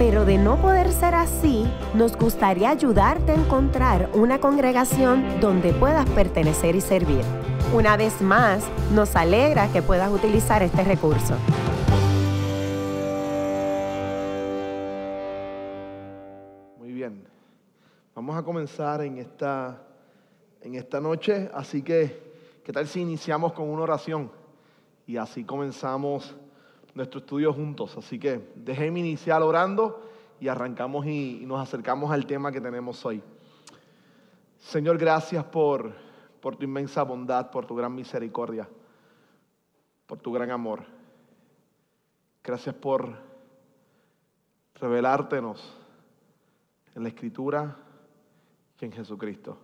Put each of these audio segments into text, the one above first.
pero de no poder ser así, nos gustaría ayudarte a encontrar una congregación donde puedas pertenecer y servir. Una vez más, nos alegra que puedas utilizar este recurso. Muy bien. Vamos a comenzar en esta, en esta noche, así que, ¿qué tal si iniciamos con una oración? Y así comenzamos nuestro estudio juntos. Así que déjenme iniciar orando y arrancamos y, nos acercamos al tema que tenemos hoy. Señor, gracias por, por tu inmensa bondad, por tu gran misericordia, por tu gran amor. Gracias por revelártenos en la Escritura y en Jesucristo.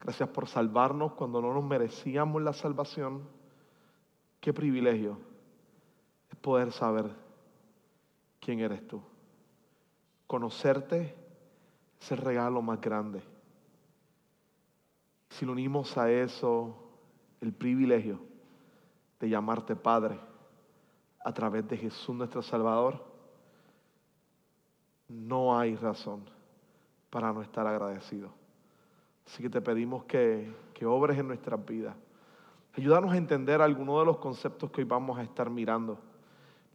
Gracias por salvarnos cuando no nos merecíamos la salvación. Qué privilegio poder saber quién eres tú. Conocerte es el regalo más grande. Si le unimos a eso el privilegio de llamarte Padre a través de Jesús nuestro Salvador, no hay razón para no estar agradecido. Así que te pedimos que, que obres en nuestras vidas. Ayúdanos a entender algunos de los conceptos que hoy vamos a estar mirando.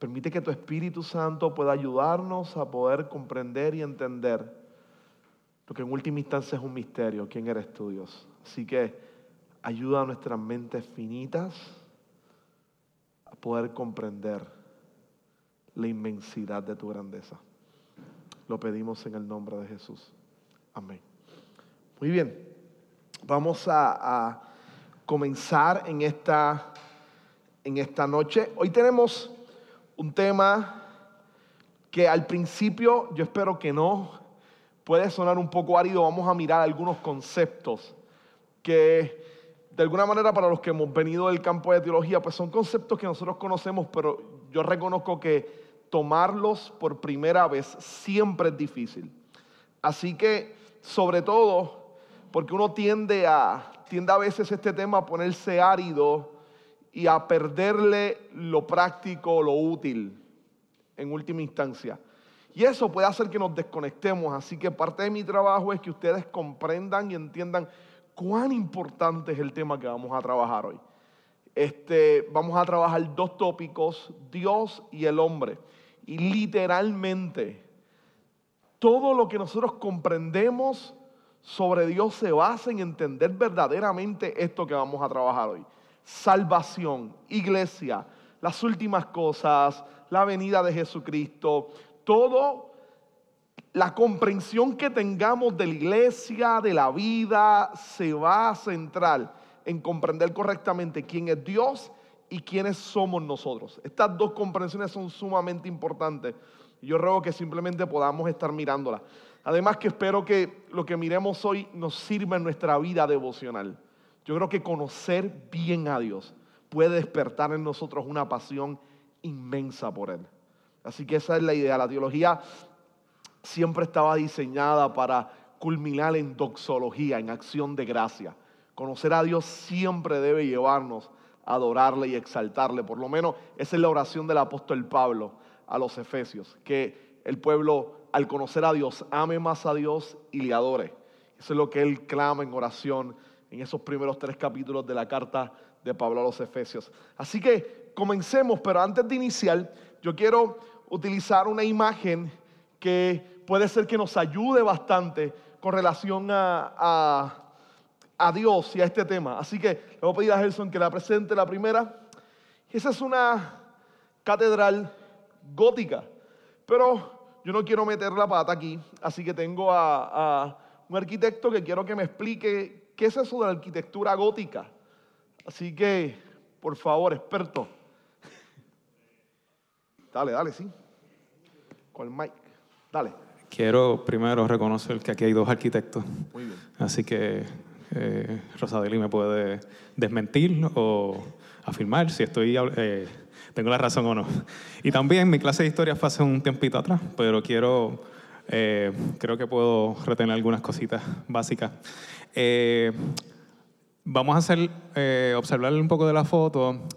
Permite que tu Espíritu Santo pueda ayudarnos a poder comprender y entender lo que en última instancia es un misterio, quién eres tú, Dios. Así que ayuda a nuestras mentes finitas a poder comprender la inmensidad de tu grandeza. Lo pedimos en el nombre de Jesús. Amén. Muy bien, vamos a, a comenzar en esta, en esta noche. Hoy tenemos un tema que al principio yo espero que no, puede sonar un poco árido. Vamos a mirar algunos conceptos que de alguna manera para los que hemos venido del campo de teología, pues son conceptos que nosotros conocemos, pero yo reconozco que tomarlos por primera vez siempre es difícil. Así que, sobre todo, porque uno tiende a, tiende a veces este tema a ponerse árido y a perderle lo práctico, lo útil, en última instancia. Y eso puede hacer que nos desconectemos. Así que parte de mi trabajo es que ustedes comprendan y entiendan cuán importante es el tema que vamos a trabajar hoy. Este, vamos a trabajar dos tópicos, Dios y el hombre. Y literalmente, todo lo que nosotros comprendemos sobre Dios se basa en entender verdaderamente esto que vamos a trabajar hoy. Salvación, iglesia, las últimas cosas, la venida de Jesucristo, todo la comprensión que tengamos de la iglesia, de la vida, se va a centrar en comprender correctamente quién es Dios y quiénes somos nosotros. Estas dos comprensiones son sumamente importantes. Yo ruego que simplemente podamos estar mirándolas. Además que espero que lo que miremos hoy nos sirva en nuestra vida devocional. Yo creo que conocer bien a Dios puede despertar en nosotros una pasión inmensa por Él. Así que esa es la idea. La teología siempre estaba diseñada para culminar en doxología, en acción de gracia. Conocer a Dios siempre debe llevarnos a adorarle y exaltarle. Por lo menos esa es la oración del apóstol Pablo a los Efesios, que el pueblo al conocer a Dios ame más a Dios y le adore. Eso es lo que él clama en oración en esos primeros tres capítulos de la carta de Pablo a los Efesios. Así que comencemos, pero antes de iniciar, yo quiero utilizar una imagen que puede ser que nos ayude bastante con relación a, a, Dios y a este tema. Así que le voy a pedir a Gerson que la presente la primera. Esa es una catedral gótica, pero yo no quiero meter la pata aquí, así que tengo a un arquitecto que quiero que me explique qué es eso de la arquitectura gótica. Así que, por favor, experto. Dale, dale, sí. Con Mike. Dale. Quiero primero reconocer que aquí hay dos arquitectos. Muy bien. Así que Eh, Rosadeli me puede desmentir o afirmar si estoy eh, tengo la razón o no. Y también mi clase de historia fue hace un tiempito atrás, pero quiero, eh, creo que puedo retener algunas cositas básicas. Eh, vamos a hacer, eh, observar un poco de la foto.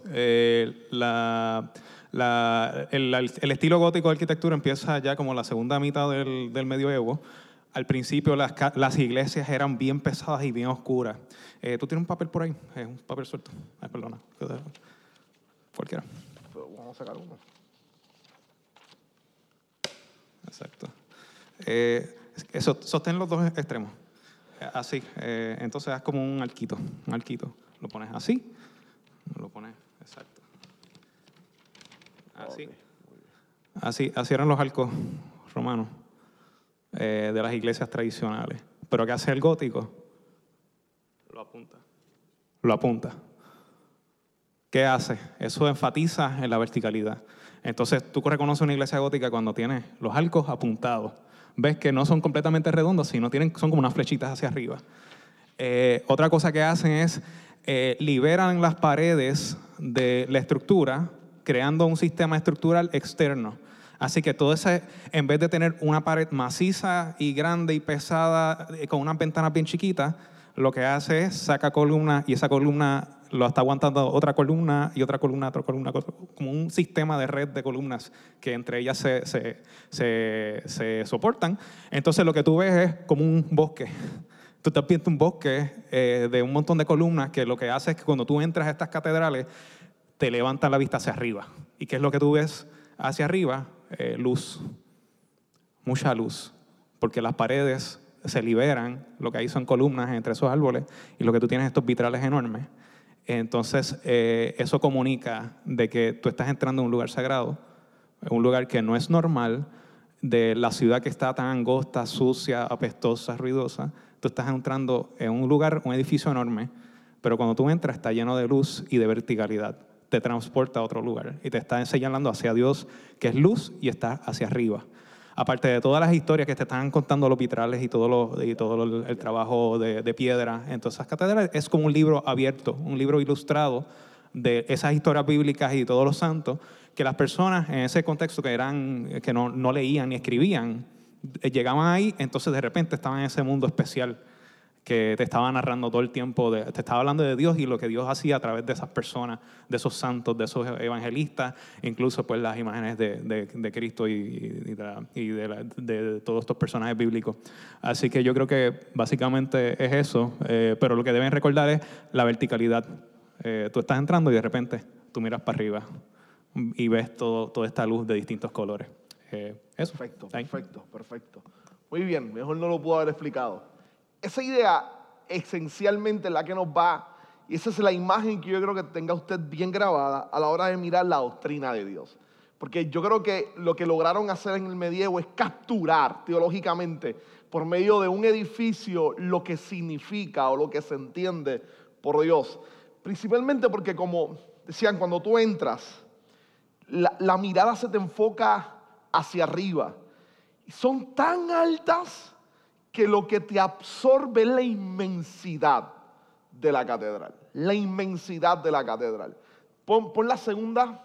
La, la, el, el, estilo gótico de arquitectura empieza ya como la segunda mitad del, del medioevo. Al principio las, las, iglesias eran bien pesadas y bien oscuras. ¿Tú tienes un papel por ahí? un papel suelto. Ay, perdona. Cualquiera sacar uno. Exacto. Eh, eso, sostén los dos extremos. Así. Eh, entonces haz como un arquito. Un arquito. Lo pones así. Lo pones. Exacto. Así. Así, así eran los arcos romanos eh, de las iglesias tradicionales. Pero ¿qué hace el gótico? Lo apunta. Lo apunta. ¿Qué hace? Eso enfatiza en la verticalidad. Entonces, tú reconoces una iglesia gótica cuando tiene los arcos apuntados. Ves que no son completamente redondos, sino tienen, son como unas flechitas hacia arriba. Eh, otra cosa que hacen es eh, liberan las paredes de la estructura, creando un sistema estructural externo. Así que todo ese, en vez de tener una pared maciza y grande y pesada eh, con unas ventanas bien chiquitas, lo que hace es saca columna y esa columna lo está aguantando otra columna y otra columna, otra columna, como un sistema de red de columnas que entre ellas se, soportan. Entonces lo que tú ves es como un bosque. Tú estás viendo un bosque eh, de un montón de columnas que lo que hace es que cuando tú entras a estas catedrales te levanta la vista hacia arriba. ¿Y qué es lo que tú ves hacia arriba? Eh, luz, mucha luz, porque las paredes se liberan, lo que hay son columnas entre esos árboles y lo que tú tienes estos vitrales enormes. Entonces, eh, eso comunica de que tú estás entrando en un lugar sagrado, un lugar que no es normal, de la ciudad que está tan angosta, sucia, apestosa, ruidosa. Tú estás entrando en un lugar, un edificio enorme, pero cuando tú entras está lleno de luz y de verticalidad. Te transporta a otro lugar y te está señalando hacia Dios, que es luz, y está hacia arriba aparte de todas las historias que te están contando los vitrales y todo, lo, y todo el trabajo de, piedra en todas esas catedrales, es como un libro abierto, un libro ilustrado de esas historias bíblicas y todos los santos, que las personas en ese contexto que, eran, que no, no leían ni escribían, eh, llegaban ahí, entonces de repente estaban en ese mundo especial que te estaba narrando todo el tiempo, de, te estaba hablando de Dios y lo que Dios hacía a través de esas personas, de esos santos, de esos evangelistas, incluso pues las imágenes de, de, Cristo y, y, de, todos estos personajes bíblicos. Así que yo creo que básicamente es eso, eh, pero lo que deben recordar es la verticalidad. Eh, tú estás entrando y de repente tú miras para arriba y ves todo, toda esta luz de distintos colores. Eh, eso. Perfecto, perfecto, perfecto. Muy bien, mejor no lo puedo haber explicado. Esa idea esencialmente es la que nos va, y esa es la imagen que yo creo que tenga usted bien grabada a la hora de mirar la doctrina de Dios. Porque yo creo que lo que lograron hacer en el medievo es capturar teológicamente por medio de un edificio lo que significa o lo que se entiende por Dios. Principalmente porque como decían, cuando tú entras, la, la mirada se te enfoca hacia arriba. Y son tan altas que lo que te absorbe es la inmensidad de la catedral. La inmensidad de la catedral. Pon, la segunda.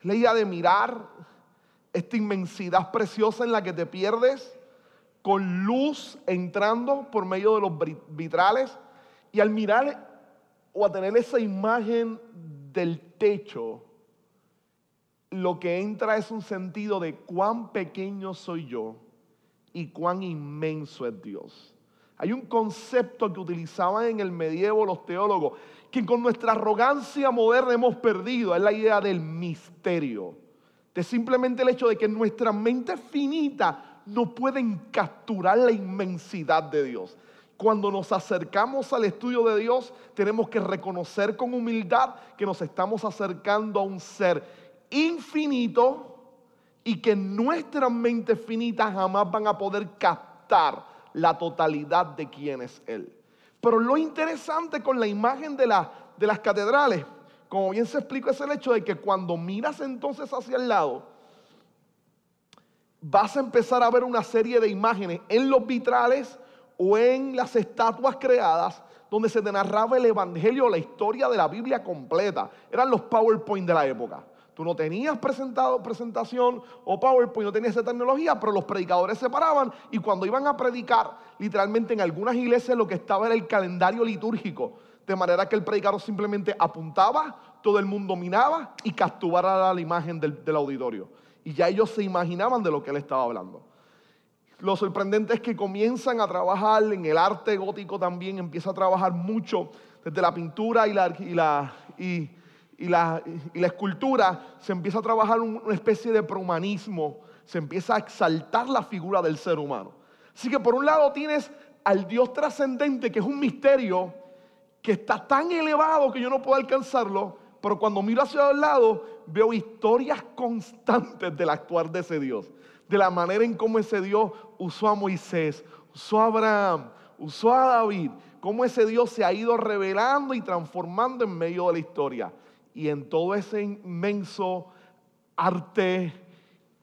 La idea de mirar esta inmensidad preciosa en la que te pierdes con luz entrando por medio de los vitrales y al mirar o a tener esa imagen del techo, lo que entra es un sentido de cuán pequeño soy yo y cuán inmenso es Dios. Hay un concepto que utilizaban en el medievo los teólogos, que con nuestra arrogancia moderna hemos perdido, es la idea del misterio. De simplemente el hecho de que nuestra mente finita no pueden capturar la inmensidad de Dios. Cuando nos acercamos al estudio de Dios, tenemos que reconocer con humildad que nos estamos acercando a un ser infinito, y que nuestras mentes finitas jamás van a poder captar la totalidad de quién es Él. Pero lo interesante con la imagen de, las catedrales, como bien se explica, es el hecho de que cuando miras entonces hacia el lado, vas a empezar a ver una serie de imágenes en los vitrales o en las estatuas creadas donde se te narraba el Evangelio, la historia de la Biblia completa. Eran los PowerPoint de la época. Tú no tenías presentado, presentación o PowerPoint, no tenías esa tecnología, pero los predicadores se paraban y cuando iban a predicar, literalmente en algunas iglesias lo que estaba era el calendario litúrgico, de manera que el predicador simplemente apuntaba, todo el mundo miraba y capturaba la imagen del, auditorio. Y ya ellos se imaginaban de lo que él estaba hablando. Lo sorprendente es que comienzan a trabajar en el arte gótico también, empieza a trabajar mucho desde la pintura y la, y la, y la escultura, se empieza a trabajar una especie de prohumanismo, se empieza a exaltar la figura del ser humano. Así que por un lado tienes al Dios trascendente, que es un misterio que está tan elevado que yo no puedo alcanzarlo, pero cuando miro hacia el lado veo historias constantes del actuar de ese Dios de la manera en cómo ese Dios usó a Moisés, usó a Abraham, usó a David, cómo ese Dios se ha ido revelando y transformando en medio de la historia. Y en todo ese inmenso arte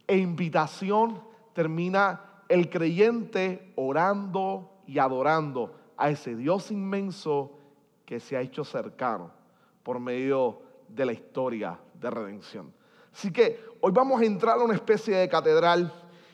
e invitación termina el creyente orando y adorando a ese Dios inmenso que se ha hecho cercano por medio de la historia de redención. Así que hoy vamos a entrar a una especie de catedral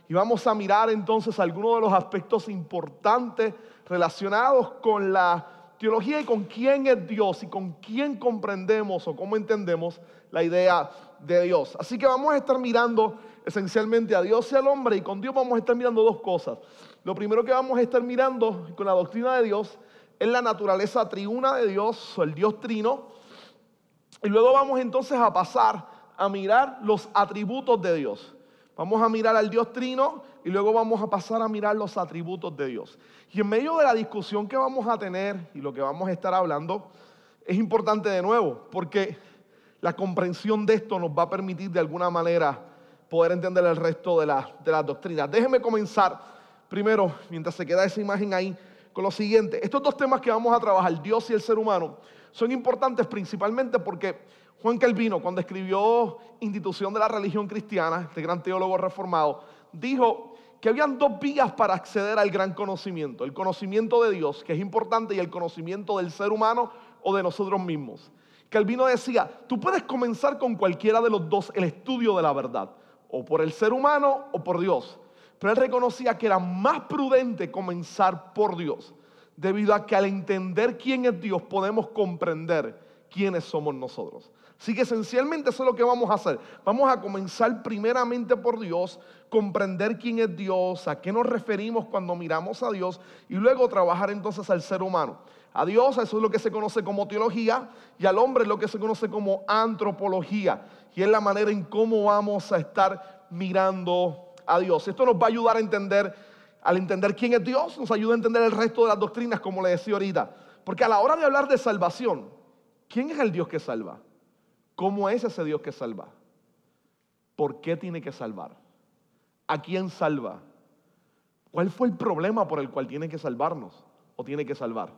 y vamos a mirar entonces algunos de los aspectos importantes relacionados con la teología y con quién es Dios y con quién comprendemos o cómo entendemos la idea de Dios. Así que vamos a estar mirando esencialmente a Dios y al hombre y con Dios vamos a estar mirando dos cosas. Lo primero que vamos a estar mirando con la doctrina de Dios es la naturaleza triuna de Dios o el Dios trino. Y luego vamos entonces a pasar a mirar los atributos de Dios. Vamos a mirar al Dios trino y luego vamos a pasar a mirar los atributos de Dios. Y en medio de la discusión que vamos a tener y lo que vamos a estar hablando, es importante de nuevo, porque la comprensión de esto nos va a permitir de alguna manera poder entender el resto de, de las doctrinas. Déjenme comenzar primero, mientras se queda esa imagen ahí, con lo siguiente. Estos dos temas que vamos a trabajar, Dios y el ser humano, son importantes principalmente porque Juan Calvino, cuando escribió Institución de la Religión Cristiana, este gran teólogo reformado, dijo que habían dos vías para acceder al gran conocimiento. El conocimiento de Dios, que es importante, y el conocimiento del ser humano o de nosotros mismos. Calvino decía, tú puedes comenzar con cualquiera de los dos el estudio de la verdad, o por el ser humano o por Dios. Pero él reconocía que era más prudente comenzar por Dios, debido a que al entender quién es Dios podemos comprender quiénes somos nosotros. Así que esencialmente eso es lo que vamos a hacer. Vamos a comenzar primeramente por Dios, comprender quién es Dios, a qué nos referimos cuando miramos a Dios y luego trabajar entonces al ser humano. A Dios eso es lo que se conoce como teología y al hombre es lo que se conoce como antropología. Y es la manera en cómo vamos a estar mirando a Dios. Esto nos va a ayudar a entender, al entender quién es Dios, nos ayuda a entender el resto de las doctrinas, como le decía ahorita. Porque a la hora de hablar de salvación, ¿quién es el Dios que salva? ¿Cómo es ese Dios que salva? ¿Por qué tiene que salvar? ¿A quién salva? ¿Cuál fue el problema por el cual tiene que salvarnos o tiene que salvar?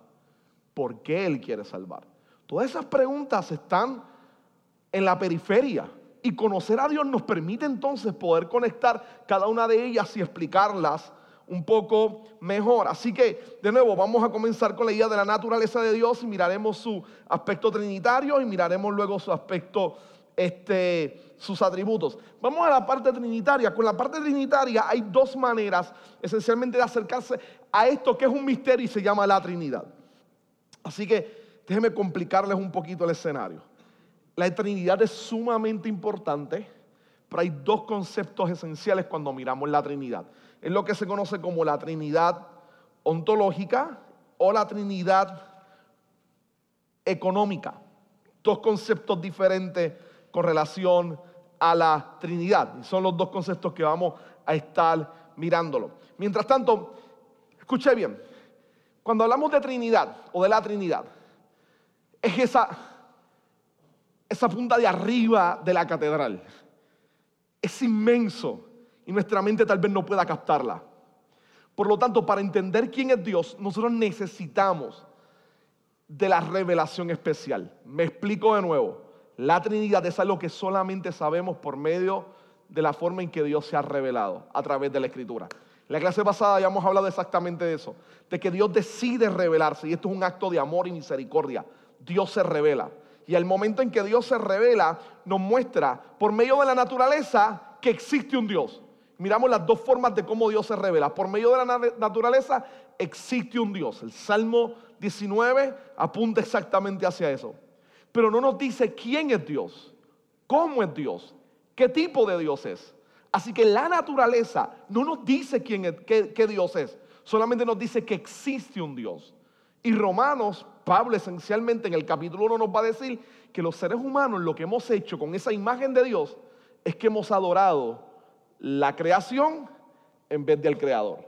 ¿Por qué Él quiere salvar? Todas esas preguntas están en la periferia y conocer a Dios nos permite entonces poder conectar cada una de ellas y explicarlas un poco mejor. Así que, de nuevo, vamos a comenzar con la idea de la naturaleza de Dios y miraremos su aspecto trinitario y miraremos luego su aspecto, este, sus atributos. Vamos a la parte trinitaria. Con la parte trinitaria hay dos maneras esencialmente de acercarse a esto que es un misterio y se llama la Trinidad. Así que déjenme complicarles un poquito el escenario. La Trinidad es sumamente importante, pero hay dos conceptos esenciales cuando miramos la Trinidad es lo que se conoce como la Trinidad ontológica o la Trinidad económica. Dos conceptos diferentes con relación a la Trinidad. Y son los dos conceptos que vamos a estar mirándolo. Mientras tanto, escuche bien, cuando hablamos de Trinidad o de la Trinidad, es esa, esa punta de arriba de la catedral. Es inmenso y nuestra mente tal vez no pueda captarla. Por lo tanto, para entender quién es Dios, nosotros necesitamos de la revelación especial. Me explico de nuevo. La Trinidad es algo que solamente sabemos por medio de la forma en que Dios se ha revelado a través de la Escritura. La clase pasada ya hemos hablado exactamente de eso, de que Dios decide revelarse y esto es un acto de amor y misericordia. Dios se revela. Y al momento en que Dios se revela, nos muestra por medio de la naturaleza que existe un Dios. Miramos las dos formas de cómo Dios se revela. Por medio de la naturaleza existe un Dios. El Salmo 19 apunta exactamente hacia eso. Pero no nos dice quién es Dios, cómo es Dios, qué tipo de Dios es. Así que la naturaleza no nos dice quién es, qué, qué Dios es, solamente nos dice que existe un Dios. Y Romanos Pablo esencialmente en el capítulo 1 nos va a decir que los seres humanos lo que hemos hecho con esa imagen de Dios es que hemos adorado la creación en vez del creador.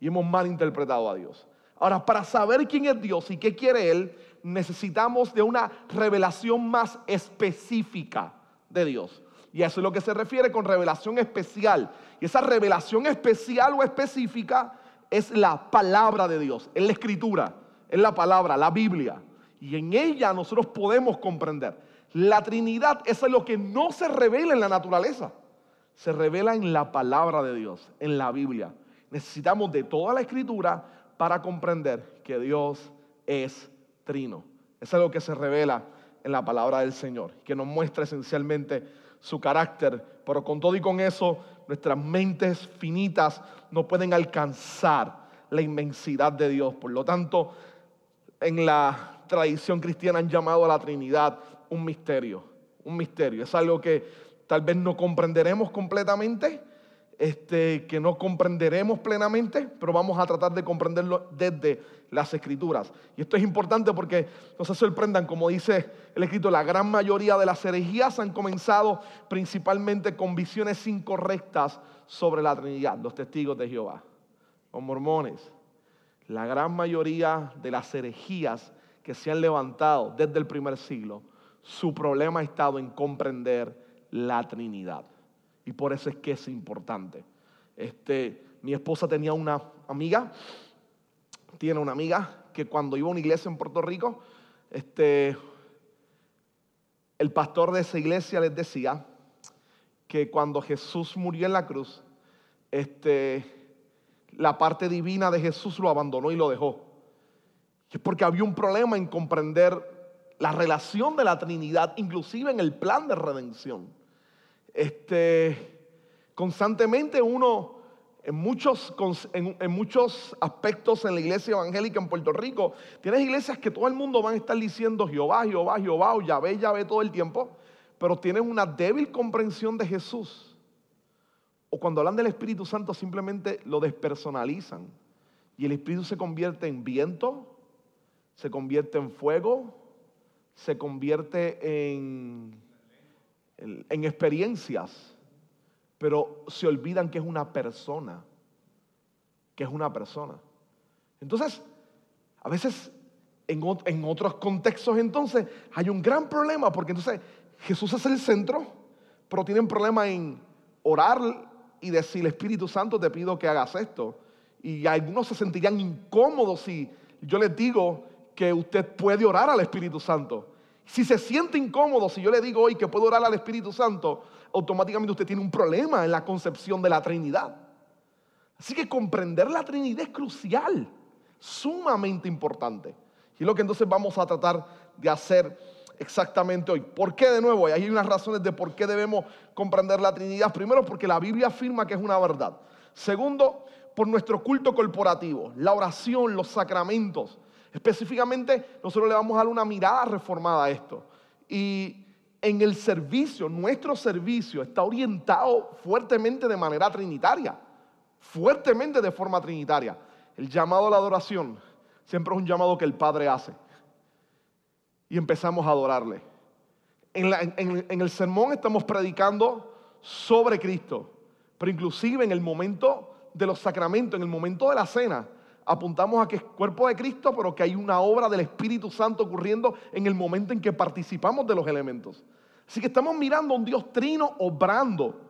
Y hemos malinterpretado a Dios. Ahora, para saber quién es Dios y qué quiere Él, necesitamos de una revelación más específica de Dios. Y eso es lo que se refiere con revelación especial. Y esa revelación especial o específica es la palabra de Dios, es la escritura es la palabra, la Biblia. Y en ella nosotros podemos comprender. La Trinidad es lo que no se revela en la naturaleza. Se revela en la palabra de Dios, en la Biblia. Necesitamos de toda la escritura para comprender que Dios es trino. Es lo que se revela en la palabra del Señor, que nos muestra esencialmente su carácter. Pero con todo y con eso, nuestras mentes finitas no pueden alcanzar la inmensidad de Dios. Por lo tanto, en la tradición cristiana han llamado a la Trinidad un misterio, un misterio. Es algo que tal vez no comprenderemos completamente, este, que no comprenderemos plenamente, pero vamos a tratar de comprenderlo desde las escrituras. Y esto es importante porque no se sorprendan, como dice el escrito, la gran mayoría de las herejías han comenzado principalmente con visiones incorrectas sobre la Trinidad, los testigos de Jehová, los mormones, la gran mayoría de las herejías que se han levantado desde el primer siglo, su problema ha estado en comprender la Trinidad. Y por eso es que es importante. Este, mi esposa tenía una amiga, tiene una amiga que cuando iba a una iglesia en Puerto Rico, este, el pastor de esa iglesia les decía que cuando Jesús murió en la cruz, este, la parte divina de Jesús lo abandonó y lo dejó. es porque había un problema en comprender la relación de la Trinidad, inclusive en el plan de redención. Este, constantemente uno, en muchos, en, muchos aspectos en la iglesia evangélica en Puerto Rico, tienes iglesias que todo el mundo van a estar diciendo Jehová, Jehová, Jehová, o Yahvé, Yahvé todo el tiempo, pero tienen una débil comprensión de Jesús o cuando hablan del Espíritu Santo simplemente lo despersonalizan. Y el Espíritu se convierte en viento, se convierte en fuego, se convierte en, en, experiencias, pero se olvidan que es una persona, que es una persona. Entonces, a veces en, otros contextos entonces hay un gran problema porque entonces Jesús es el centro, pero tienen problema en orar y decir, Espíritu Santo, te pido que hagas esto. Y algunos se sentirían incómodos si yo les digo que usted puede orar al Espíritu Santo. Si se siente incómodo, si yo le digo hoy que puedo orar al Espíritu Santo, automáticamente usted tiene un problema en la concepción de la Trinidad. Así que comprender la Trinidad es crucial, sumamente importante. Y es lo que entonces vamos a tratar de hacer exactamente hoy. ¿Por qué de nuevo? Y hay unas razones de por qué debemos comprender la Trinidad. Primero, porque la Biblia afirma que es una verdad. Segundo, por nuestro culto corporativo, la oración, los sacramentos. Específicamente, nosotros le vamos a dar una mirada reformada a esto. Y en el servicio, nuestro servicio está orientado fuertemente de manera trinitaria, fuertemente de forma trinitaria. El llamado a la adoración siempre es un llamado que el Padre hace y empezamos a adorarle. En, el sermón estamos predicando sobre Cristo, pero inclusive en el momento de los sacramentos, en el momento de la cena, apuntamos a que es cuerpo de Cristo, pero que hay una obra del Espíritu Santo ocurriendo en el momento en que participamos de los elementos. Así que estamos mirando a un Dios trino obrando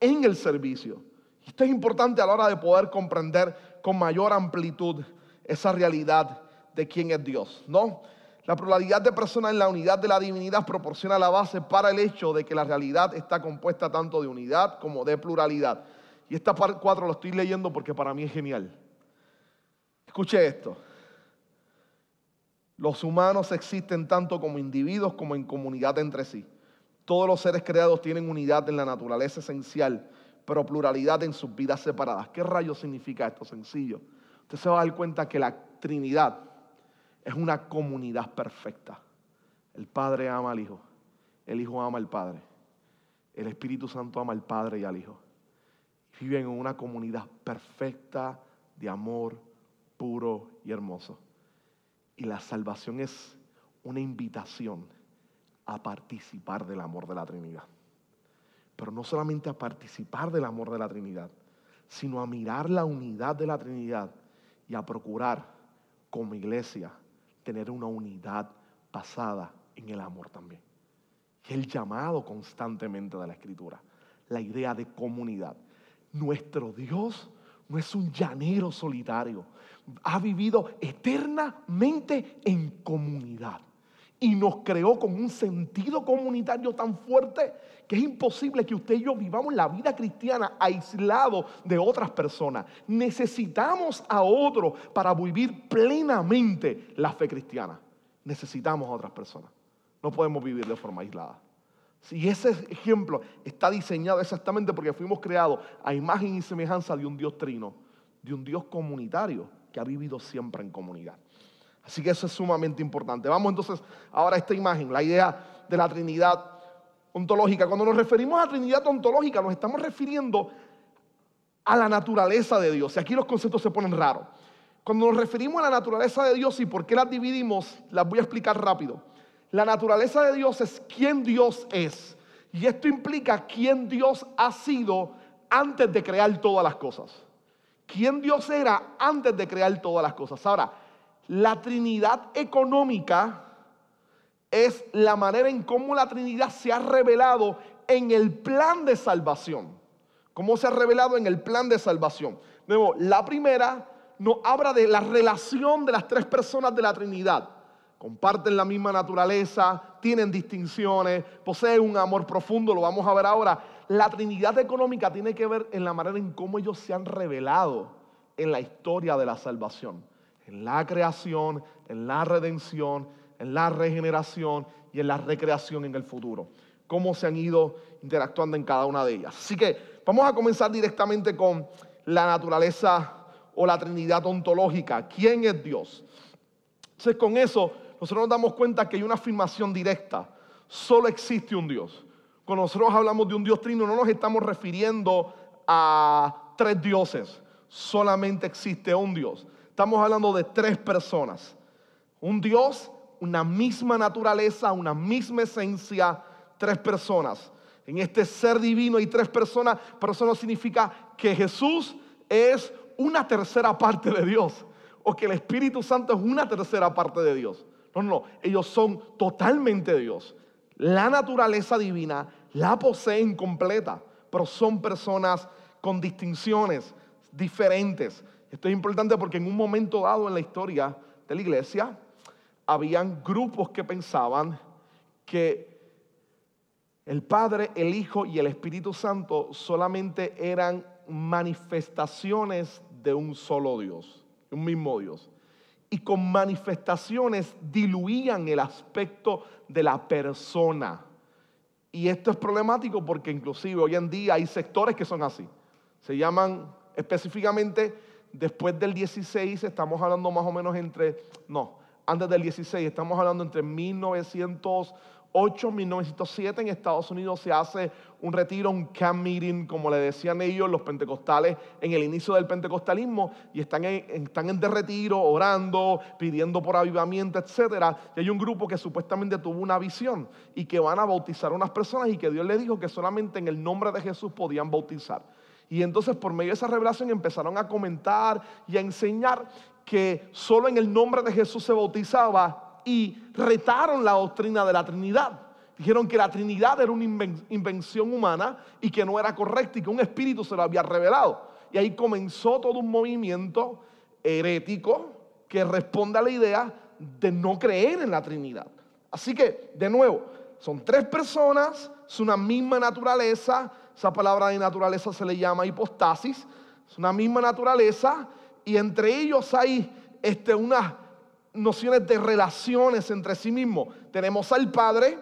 en el servicio. Esto es importante a la hora de poder comprender con mayor amplitud esa realidad de quién es Dios, ¿no? La pluralidad de personas en la unidad de la divinidad proporciona la base para el hecho de que la realidad está compuesta tanto de unidad como de pluralidad. Y esta parte 4 lo estoy leyendo porque para mí es genial. Escuche esto. Los humanos existen tanto como individuos como en comunidad entre sí. Todos los seres creados tienen unidad en la naturaleza esencial, pero pluralidad en sus vidas separadas. ¿Qué rayos significa esto? Sencillo. Usted se va a dar cuenta que la Trinidad es una comunidad perfecta. El Padre ama al Hijo, el Hijo ama al Padre, el Espíritu Santo ama al Padre y al Hijo. Viven en una comunidad perfecta de amor puro y hermoso. Y la salvación es una invitación a participar del amor de la Trinidad. Pero no solamente a participar del amor de la Trinidad, sino a mirar la unidad de la Trinidad y a procurar como iglesia tener una unidad basada en el amor también. El llamado constantemente de la Escritura, la idea de comunidad. Nuestro Dios no es un llanero solitario, ha vivido eternamente en comunidad y nos creó con un sentido comunitario tan fuerte que es imposible que usted y yo vivamos la vida cristiana aislado de otras personas. Necesitamos a otro para vivir plenamente la fe cristiana. Necesitamos a otras personas. No podemos vivir de forma aislada. Si ese ejemplo está diseñado exactamente porque fuimos creados a imagen y semejanza de un Dios trino, de un Dios comunitario que ha vivido siempre en comunidad. Así que eso es sumamente importante. Vamos entonces ahora a esta imagen, la idea de la Trinidad ontológica. Cuando nos referimos a Trinidad ontológica, nos estamos refiriendo a la naturaleza de Dios. Y aquí los conceptos se ponen raros. Cuando nos referimos a la naturaleza de Dios y por qué las dividimos, las voy a explicar rápido. La naturaleza de Dios es quién Dios es. Y esto implica quién Dios ha sido antes de crear todas las cosas quién Dios era antes de crear todas las cosas. Ahora, la Trinidad económica es la manera en cómo la Trinidad se ha revelado en el plan de salvación. ¿Cómo se ha revelado en el plan de salvación? De nuevo, la primera nos habla de la relación de las tres personas de la Trinidad. Comparten la misma naturaleza, tienen distinciones, poseen un amor profundo, lo vamos a ver ahora la Trinidad económica tiene que ver en la manera en cómo ellos se han revelado en la historia de la salvación, en la creación, en la redención, en la regeneración y en la recreación en el futuro. Cómo se han ido interactuando en cada una de ellas. Así que vamos a comenzar directamente con la naturaleza o la Trinidad ontológica. ¿Quién es Dios? Entonces con eso nosotros nos damos cuenta que hay una afirmación directa. Solo existe un Dios. Cuando nosotros hablamos de un Dios trino, no nos estamos refiriendo a tres dioses. Solamente existe un Dios. Estamos hablando de tres personas. Un Dios, una misma naturaleza, una misma esencia, tres personas. En este ser divino hay tres personas, pero eso no significa que Jesús es una tercera parte de Dios o que el Espíritu Santo es una tercera parte de Dios. No, no, ellos son totalmente Dios la naturaleza divina la poseen completa, pero son personas con distinciones diferentes. Esto es importante porque en un momento dado en la historia de la iglesia, habían grupos que pensaban que el Padre, el Hijo y el Espíritu Santo solamente eran manifestaciones de un solo Dios, un mismo Dios y con manifestaciones diluían el aspecto de la persona. Y esto es problemático porque inclusive hoy en día hay sectores que son así. Se llaman específicamente después del 16, estamos hablando más o menos entre, no, antes del 16, estamos hablando entre 1900 8, 1907 en Estados Unidos se hace un retiro, un camp meeting, como le decían ellos, los pentecostales, en el inicio del pentecostalismo, y están en, están en retiro, orando, pidiendo por avivamiento, etc. Y hay un grupo que supuestamente tuvo una visión y que van a bautizar a unas personas y que Dios le dijo que solamente en el nombre de Jesús podían bautizar. Y entonces por medio de esa revelación empezaron a comentar y a enseñar que solo en el nombre de Jesús se bautizaba y retaron la doctrina de la Trinidad. Dijeron que la Trinidad era una invención humana y que no era correcta y que un espíritu se lo había revelado. Y ahí comenzó todo un movimiento herético que responde a la idea de no creer en la Trinidad. Así que, de nuevo, son tres personas, es una misma naturaleza, esa palabra de naturaleza se le llama hipostasis, es una misma naturaleza y entre ellos hay este, unas nociones de relaciones entre sí mismos. Tenemos al Padre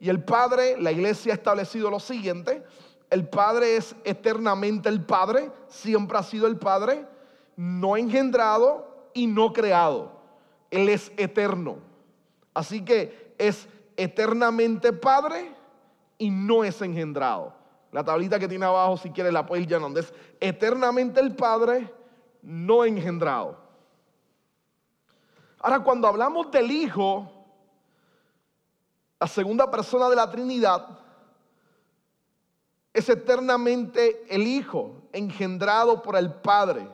y el Padre, la iglesia ha establecido lo siguiente, el Padre es eternamente el Padre, siempre ha sido el Padre, no engendrado y no creado. Él es eterno. Así que es eternamente Padre y no es engendrado. La tablita que tiene abajo, si quieres, la puedes ir llenando. Es eternamente el Padre, no engendrado. Ahora, cuando hablamos del Hijo, la segunda persona de la Trinidad, es eternamente el Hijo, engendrado por el Padre.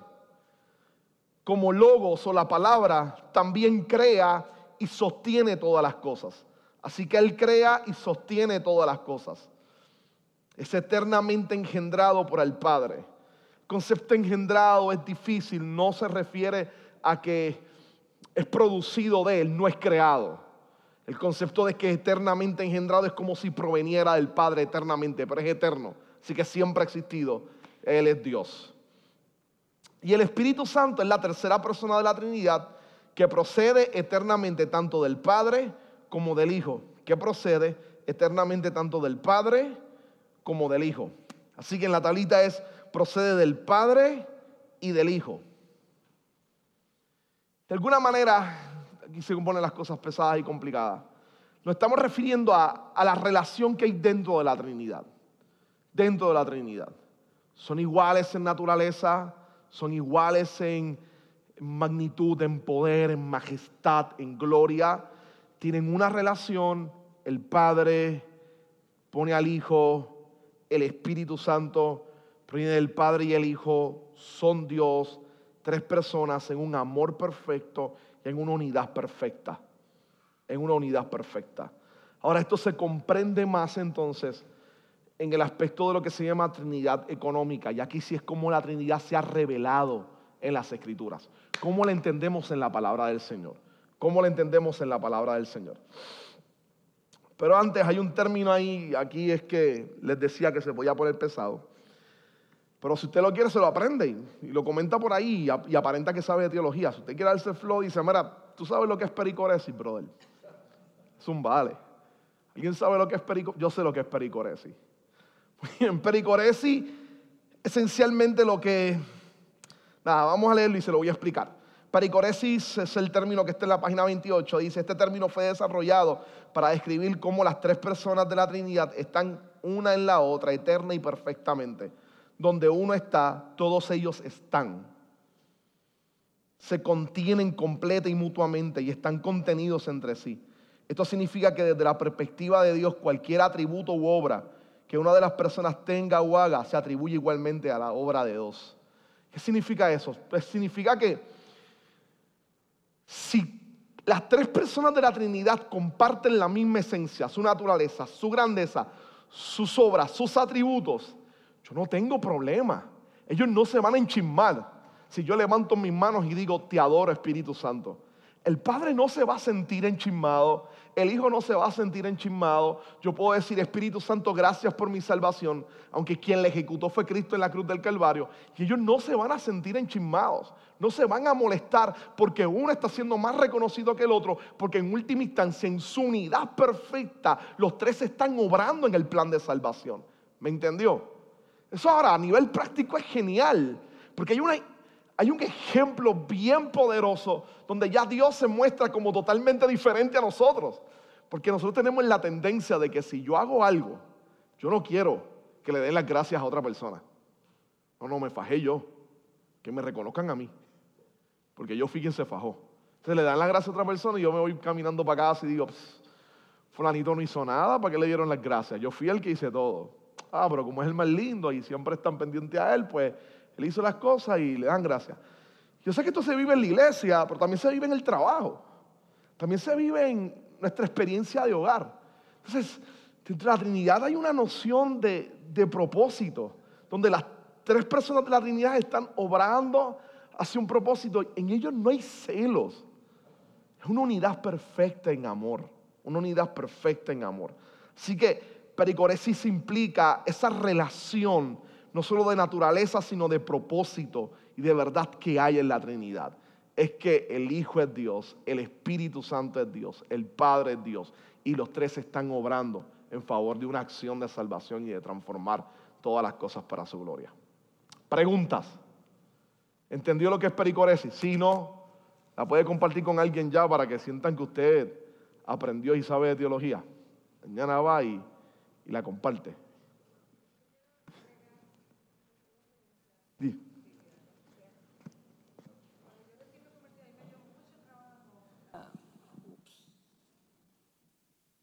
Como logos o la palabra, también crea y sostiene todas las cosas. Así que Él crea y sostiene todas las cosas. Es eternamente engendrado por el Padre. El concepto engendrado es difícil, no se refiere a que es producido de Él, no es creado. El concepto de que es eternamente engendrado es como si proveniera del Padre eternamente, pero es eterno. Así que siempre ha existido. Él es Dios. Y el Espíritu Santo es la tercera persona de la Trinidad que procede eternamente tanto del Padre como del Hijo. Que procede eternamente tanto del Padre como del Hijo. Así que en la tablita es procede del Padre y del Hijo. De alguna manera, aquí se componen las cosas pesadas y complicadas. Nos estamos refiriendo a, la relación que hay dentro de la Trinidad. Dentro de la Trinidad. Son iguales en naturaleza, son iguales en magnitud, en poder, en majestad, en gloria. Tienen una relación, el Padre pone al Hijo, el Espíritu Santo proviene del Padre y el Hijo, son Dios, tres personas en un amor perfecto en una unidad perfecta. En una unidad perfecta. Ahora esto se comprende más entonces en el aspecto de lo que se llama Trinidad económica. Y aquí sí es como la Trinidad se ha revelado en las Escrituras. ¿Cómo la entendemos en la palabra del Señor? ¿Cómo la entendemos en la palabra del Señor? Pero antes hay un término ahí, aquí es que les decía que se podía poner pesado. Pero si usted lo quiere, se lo aprende y, lo comenta por ahí y, aparenta que sabe de teología. Si usted quiere darse flow, dice, mira, tú sabes lo que es pericoresis, brother. Es un vale. ¿Alguien sabe lo que es pericoresis? Yo sé lo que es pericoresis. En pericoresis, esencialmente lo que... Nada, vamos a leerlo y se lo voy a explicar. Pericoresis es el término que está en la página 28. Dice, este término fue desarrollado para describir cómo las tres personas de la Trinidad están una en la otra, eterna y perfectamente donde uno está, todos ellos están. Se contienen completa y mutuamente y están contenidos entre sí. Esto significa que desde la perspectiva de Dios, cualquier atributo u obra que una de las personas tenga o haga se atribuye igualmente a la obra de Dios. ¿Qué significa eso? Pues significa que si las tres personas de la Trinidad comparten la misma esencia, su naturaleza, su grandeza, sus obras, sus atributos, no tengo problema. Ellos no se van a enchismar si yo levanto mis manos y digo, te adoro Espíritu Santo. El Padre no se va a sentir enchismado, el Hijo no se va a sentir enchismado. Yo puedo decir, Espíritu Santo, gracias por mi salvación, aunque quien le ejecutó fue Cristo en la cruz del Calvario. Y ellos no se van a sentir enchismados, no se van a molestar porque uno está siendo más reconocido que el otro, porque en última instancia, en su unidad perfecta, los tres están obrando en el plan de salvación. ¿Me entendió? Eso ahora a nivel práctico es genial, porque hay, una, hay un ejemplo bien poderoso donde ya Dios se muestra como totalmente diferente a nosotros. Porque nosotros tenemos la tendencia de que si yo hago algo, yo no quiero que le den las gracias a otra persona. No, no, me fajé yo. Que me reconozcan a mí. Porque yo fui quien se fajó. Entonces le dan las gracias a otra persona y yo me voy caminando para casa y digo, fulanito no hizo nada, ¿para qué le dieron las gracias? Yo fui el que hice todo. Ah, pero como es el más lindo y siempre están pendientes a él, pues él hizo las cosas y le dan gracias. Yo sé que esto se vive en la iglesia, pero también se vive en el trabajo. También se vive en nuestra experiencia de hogar. Entonces, dentro de la Trinidad hay una noción de, de propósito, donde las tres personas de la Trinidad están obrando hacia un propósito. En ellos no hay celos. Es una unidad perfecta en amor. Una unidad perfecta en amor. Así que pericoresis implica esa relación, no solo de naturaleza, sino de propósito y de verdad que hay en la Trinidad. Es que el Hijo es Dios, el Espíritu Santo es Dios, el Padre es Dios, y los tres están obrando en favor de una acción de salvación y de transformar todas las cosas para su gloria. Preguntas. ¿Entendió lo que es pericoresis? Si no, la puede compartir con alguien ya para que sientan que usted aprendió y sabe de teología. Mañana va y, y la comparte.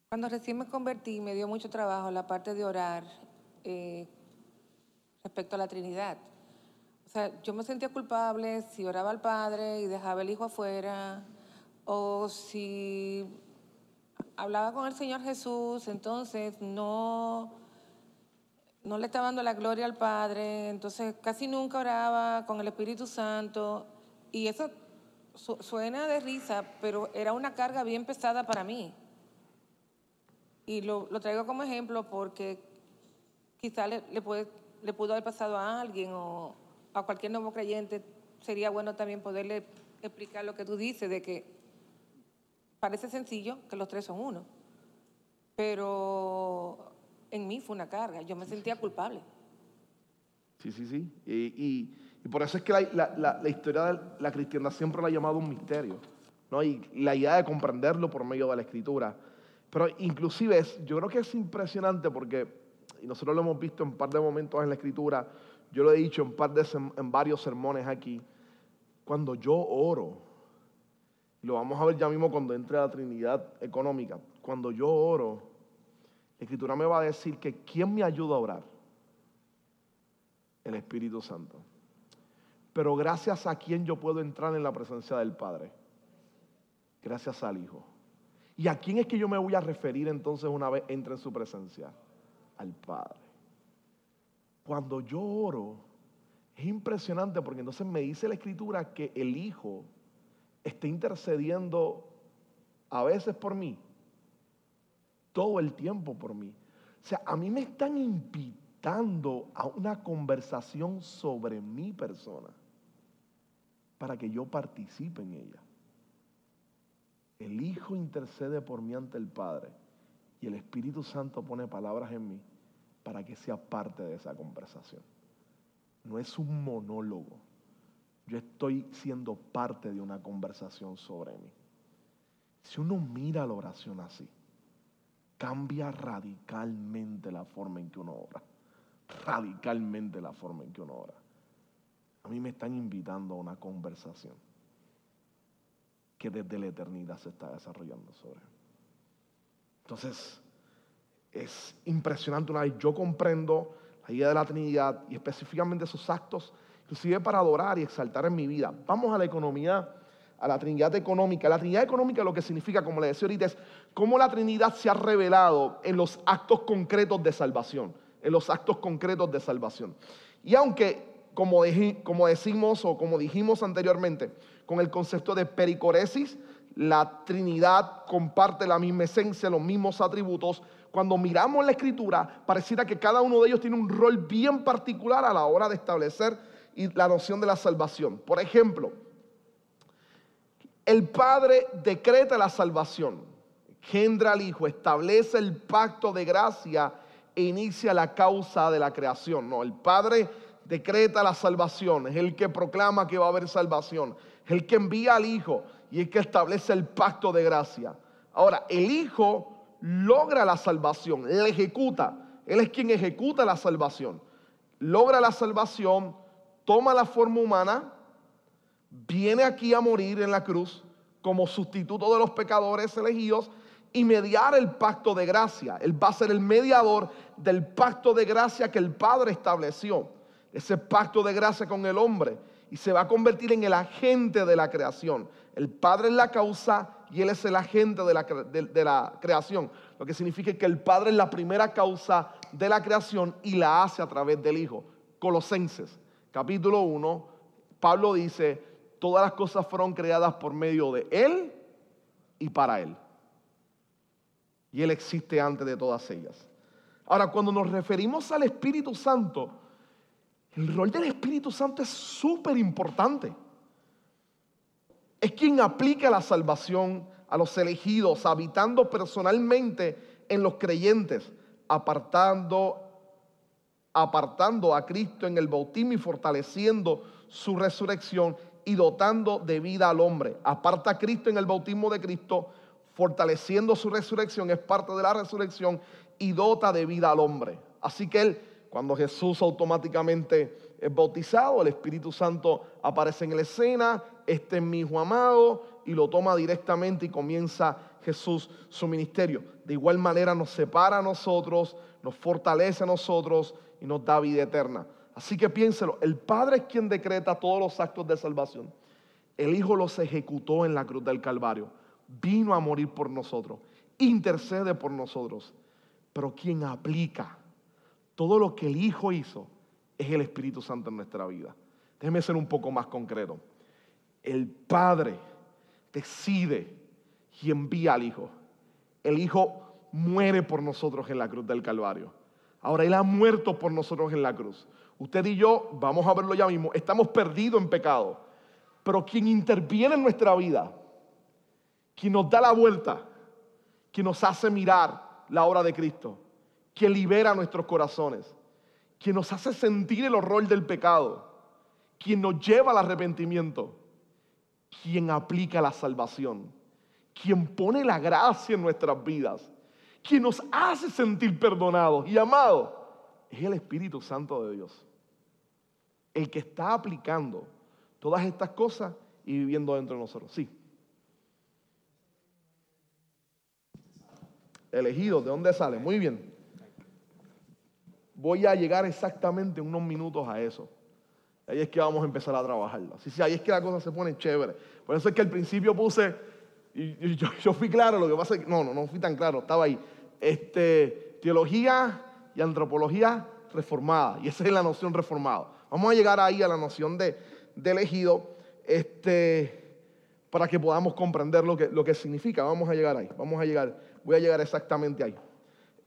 Cuando recién me convertí, me dio mucho trabajo la parte de orar eh, respecto a la Trinidad. O sea, yo me sentía culpable si oraba al Padre y dejaba el Hijo afuera, o si hablaba con el Señor Jesús, entonces no, no le estaba dando la gloria al Padre, entonces casi nunca oraba con el Espíritu Santo, y eso suena de risa, pero era una carga bien pesada para mí. Y lo, traigo como ejemplo porque quizá le, puede, le pudo haber pasado a alguien o a cualquier nuevo creyente. Sería bueno también poderle explicar lo que tú dices, de que parece sencillo que los tres son uno, pero en mí fue una carga, yo me sentía culpable. Sí, sí, sí. Y, por eso es que la, la, historia de la cristiandad siempre la ha llamado un misterio. ¿no? Y la idea de comprenderlo por medio de la escritura. Pero inclusive es, yo creo que es impresionante porque, y nosotros lo hemos visto en un par de momentos en la escritura, yo lo he dicho en, par de, en varios sermones aquí, cuando yo oro, lo vamos a ver ya mismo cuando entre a la Trinidad económica, cuando yo oro, la escritura me va a decir que ¿quién me ayuda a orar? El Espíritu Santo. Pero gracias a quién yo puedo entrar en la presencia del Padre. Gracias al Hijo. ¿Y a quién es que yo me voy a referir entonces una vez entre en su presencia? Al Padre. Cuando yo oro, es impresionante porque entonces me dice la Escritura que el Hijo está intercediendo a veces por mí, todo el tiempo por mí. O sea, a mí me están invitando a una conversación sobre mi persona para que yo participe en ella. El Hijo intercede por mí ante el Padre y el Espíritu Santo pone palabras en mí para que sea parte de esa conversación. No es un monólogo. Yo estoy siendo parte de una conversación sobre mí. Si uno mira la oración así, cambia radicalmente la forma en que uno ora. Radicalmente la forma en que uno ora. A mí me están invitando a una conversación que desde la eternidad se está desarrollando sobre Entonces, es impresionante una vez yo comprendo la idea de la Trinidad y específicamente esos actos, inclusive para adorar y exaltar en mi vida. Vamos a la economía, a la Trinidad económica. La Trinidad económica lo que significa, como le decía ahorita, es cómo la Trinidad se ha revelado en los actos concretos de salvación, en los actos concretos de salvación. Y aunque como, como decimos o como dijimos anteriormente, con el concepto de pericoresis, la Trinidad comparte la misma esencia, los mismos atributos. Cuando miramos la escritura, pareciera que cada uno de ellos tiene un rol bien particular a la hora de establecer la noción de la salvación. Por ejemplo, el Padre decreta la salvación, engendra al Hijo, establece el pacto de gracia e inicia la causa de la creación. No, el Padre decreta la salvación, es el que proclama que va a haber salvación, es el que envía al Hijo y es que establece el pacto de gracia. Ahora, el Hijo logra la salvación, él ejecuta, él es quien ejecuta la salvación, logra la salvación, toma la forma humana, viene aquí a morir en la cruz como sustituto de los pecadores elegidos y mediar el pacto de gracia. Él va a ser el mediador del pacto de gracia que el Padre estableció ese pacto de gracia con el hombre y se va a convertir en el agente de la creación. El Padre es la causa y Él es el agente de la, creación. Lo que significa que el Padre es la primera causa de la creación y la hace a través del Hijo. Colosenses, capítulo 1, Pablo dice, todas las cosas fueron creadas por medio de Él y para Él. Y Él existe antes de todas ellas. Ahora, cuando nos referimos al Espíritu Santo, el rol del Espíritu Santo es súper importante. Es quien aplica la salvación a los elegidos, habitando personalmente en los creyentes, apartando, apartando a Cristo en el bautismo y fortaleciendo su resurrección y dotando de vida al hombre. Aparta a Cristo en el bautismo de Cristo, fortaleciendo su resurrección, es parte de la resurrección y dota de vida al hombre. Así que él, cuando Jesús automáticamente es bautizado, el Espíritu Santo aparece en la escena, este es mi hijo amado, y lo toma directamente y comienza Jesús su ministerio. De igual manera nos separa a nosotros, nos fortalece a nosotros y nos da vida eterna. Así que piénselo, el Padre es quien decreta todos los actos de salvación. El Hijo los ejecutó en la cruz del Calvario. Vino a morir por nosotros. Intercede por nosotros. Pero quien aplica todo lo que el Hijo hizo es el Espíritu Santo en nuestra vida. Déjeme ser un poco más concreto. El Padre decide y envía al Hijo. El Hijo muere por nosotros en la cruz del Calvario. Ahora Él ha muerto por nosotros en la cruz. Usted y yo, vamos a verlo ya mismo, estamos perdidos en pecado. Pero quien interviene en nuestra vida, quien nos da la vuelta, quien nos hace mirar la obra de Cristo, quien libera nuestros corazones, quien nos hace sentir el horror del pecado, quien nos lleva al arrepentimiento, quien aplica la salvación, quien pone la gracia en nuestras vidas, quien nos hace sentir perdonados y amados, es el Espíritu Santo de Dios. El que está aplicando todas estas cosas y viviendo dentro de nosotros. Sí. Elegido, ¿de dónde sale? Muy bien. Voy a llegar exactamente unos minutos a eso. Ahí es que vamos a empezar a trabajarlo. Sí, sí, ahí es que la cosa se pone chévere. Por eso es que al principio puse, yo, fui claro, lo que pasa es que, no, no, no fui tan claro, estaba ahí. Este, teología y antropología reformada. Y esa es la noción reformada. Vamos a llegar ahí a la noción de, elegido, este, para que podamos comprender lo que, lo que significa. Vamos a llegar ahí. Vamos a llegar, voy a llegar exactamente ahí.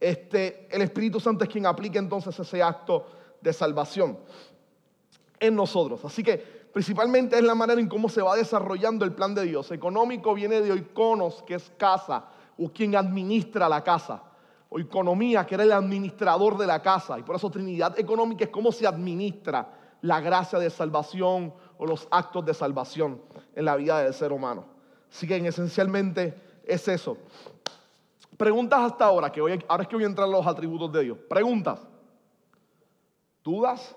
Este, el Espíritu Santo es quien aplica entonces ese acto de salvación en nosotros. Así que principalmente es la manera en cómo se va desarrollando el plan de Dios. Económico viene de oikonos, que es casa, o quien administra la casa. O economía, que era el administrador de la casa. Y por eso Trinidad económica es cómo se administra la gracia de salvación o los actos de salvación en la vida del ser humano. Así que esencialmente es eso. Preguntas hasta ahora, que hoy, ahora es que voy a entrar en los atributos de Dios. Preguntas. ¿Dudas?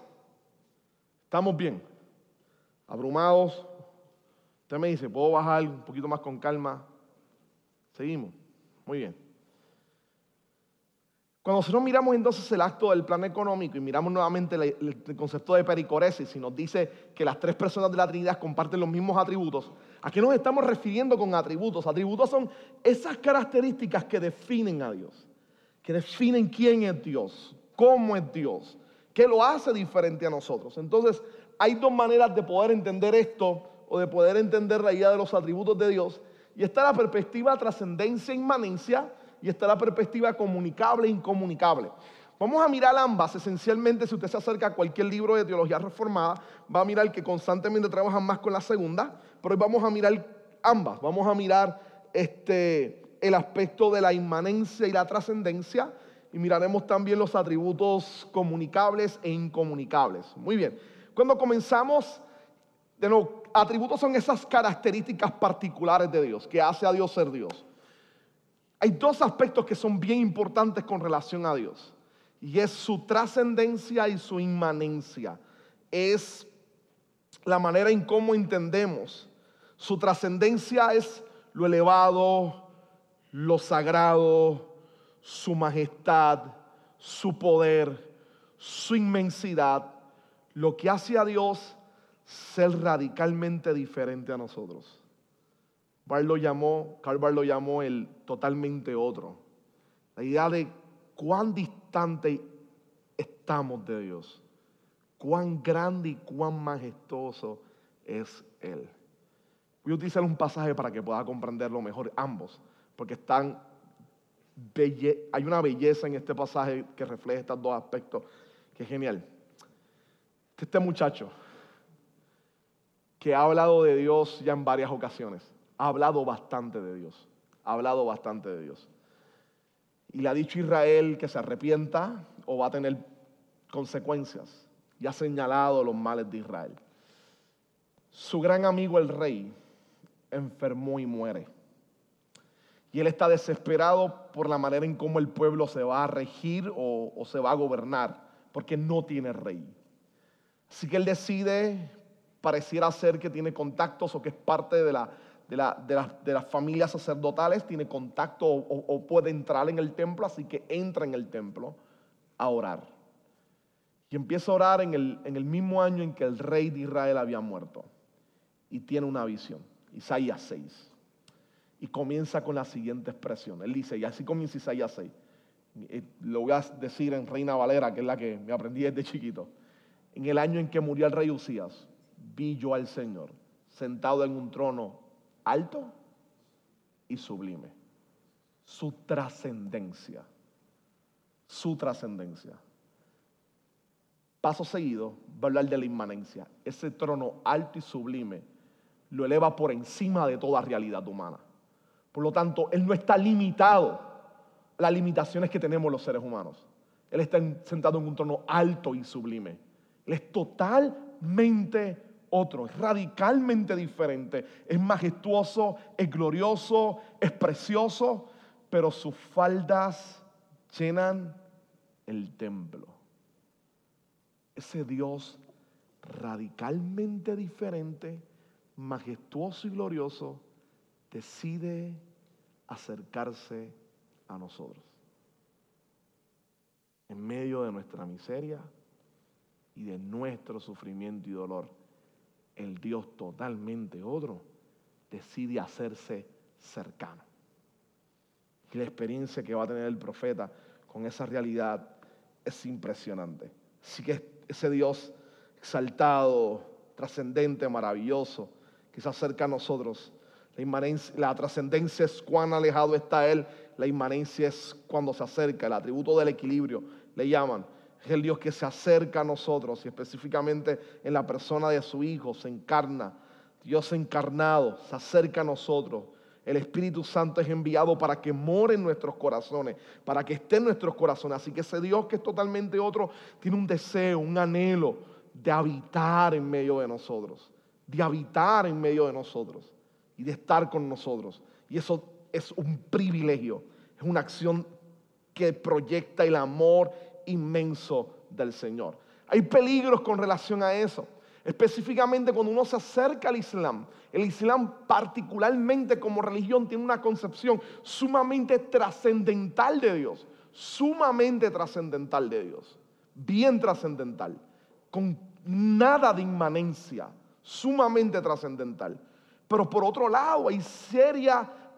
¿Estamos bien? ¿Abrumados? Usted me dice, ¿puedo bajar un poquito más con calma? Seguimos. Muy bien. Cuando nosotros miramos entonces el acto del plan económico y miramos nuevamente el, concepto de pericoresis y nos dice que las tres personas de la Trinidad comparten los mismos atributos, ¿a qué nos estamos refiriendo con atributos? Atributos son esas características que definen a Dios, que definen quién es Dios, cómo es Dios, qué lo hace diferente a nosotros. Entonces, hay dos maneras de poder entender esto o de poder entender la idea de los atributos de Dios. Y está la perspectiva trascendencia e inmanencia y está la perspectiva comunicable e incomunicable. Vamos a mirar ambas. Esencialmente, si usted se acerca a cualquier libro de teología reformada, va a mirar que constantemente trabajan más con la segunda, pero hoy vamos a mirar ambas. Vamos a mirar este, el aspecto de la inmanencia y la trascendencia y miraremos también los atributos comunicables e incomunicables. Muy bien. Cuando comenzamos, de nuevo, atributos son esas características particulares de Dios, que hace a Dios ser Dios. Hay dos aspectos que son bien importantes con relación a Dios. Y es su trascendencia y su inmanencia. Es la manera en cómo entendemos. Su trascendencia es lo elevado, lo sagrado, su majestad, su poder, su inmensidad, lo que hace a Dios ser radicalmente diferente a nosotros. Carl lo llamó, lo llamó el totalmente otro. La idea de cuán distante estamos de Dios, cuán grande y cuán majestuoso es Él. Voy a utilizar un pasaje para que pueda comprenderlo mejor ambos, porque hay una belleza en este pasaje que refleja estos dos aspectos, que es genial. Este muchacho, que ha hablado de Dios ya en varias ocasiones, ha hablado bastante de Dios, ha hablado bastante de Dios. Y le ha dicho a Israel que se arrepienta o va a tener consecuencias. Y ha señalado los males de Israel. Su gran amigo el rey enfermó y muere. Y él está desesperado por la manera en cómo el pueblo se va a regir o, se va a gobernar, porque no tiene rey. Así que él decide, pareciera ser que tiene contactos o que es parte de, la, de, las familias sacerdotales, tiene contacto o, puede entrar en el templo, así que entra en el templo a orar. Y empieza a orar en el, en el mismo año en que el rey de Israel había muerto. Y tiene una visión, Isaías 6 y comienza con la siguiente expresión. Él dice, y así comienza Isaías 6. Eh, lo voy a decir en Reina Valera, que es la que me aprendí desde chiquito. En el año en que murió el rey Usías, vi yo al Señor sentado en un trono alto y sublime. Su trascendencia. Su trascendencia. Paso seguido, va a hablar de la inmanencia. Ese trono alto y sublime lo eleva por encima de toda realidad humana. Por lo tanto, Él no está limitado a las limitaciones que tenemos los seres humanos. Él está sentado en un trono alto y sublime. Él es totalmente otro, es radicalmente diferente. Es majestuoso, es glorioso, es precioso, pero sus faldas llenan el templo. Ese Dios radicalmente diferente, majestuoso y glorioso, decide acercarse a nosotros. En medio de nuestra miseria y de nuestro sufrimiento y dolor, el Dios totalmente otro decide hacerse cercano. Y la experiencia que va a tener el profeta con esa realidad es impresionante. Así que ese Dios exaltado, trascendente, maravilloso, que se acerca a nosotros, la, trascendencia es cuán alejado está Él. La inmanencia es cuando se acerca. El atributo del equilibrio le llaman. Es el Dios que se acerca a nosotros y específicamente en la persona de su Hijo se encarna. Dios encarnado se acerca a nosotros. El Espíritu Santo es enviado para que more en nuestros corazones, para que esté en nuestros corazones. Así que ese Dios que es totalmente otro tiene un deseo, un anhelo de habitar en medio de nosotros, de habitar en medio de nosotros y de estar con nosotros. Y eso es un privilegio, es una acción que proyecta el amor inmenso del Señor. Hay peligros con relación a eso, específicamente cuando uno se acerca al Islam. El Islam particularmente como religión tiene una concepción sumamente trascendental de Dios, sumamente trascendental de Dios, bien trascendental, con nada de inmanencia, sumamente trascendental. Pero por otro lado, hay,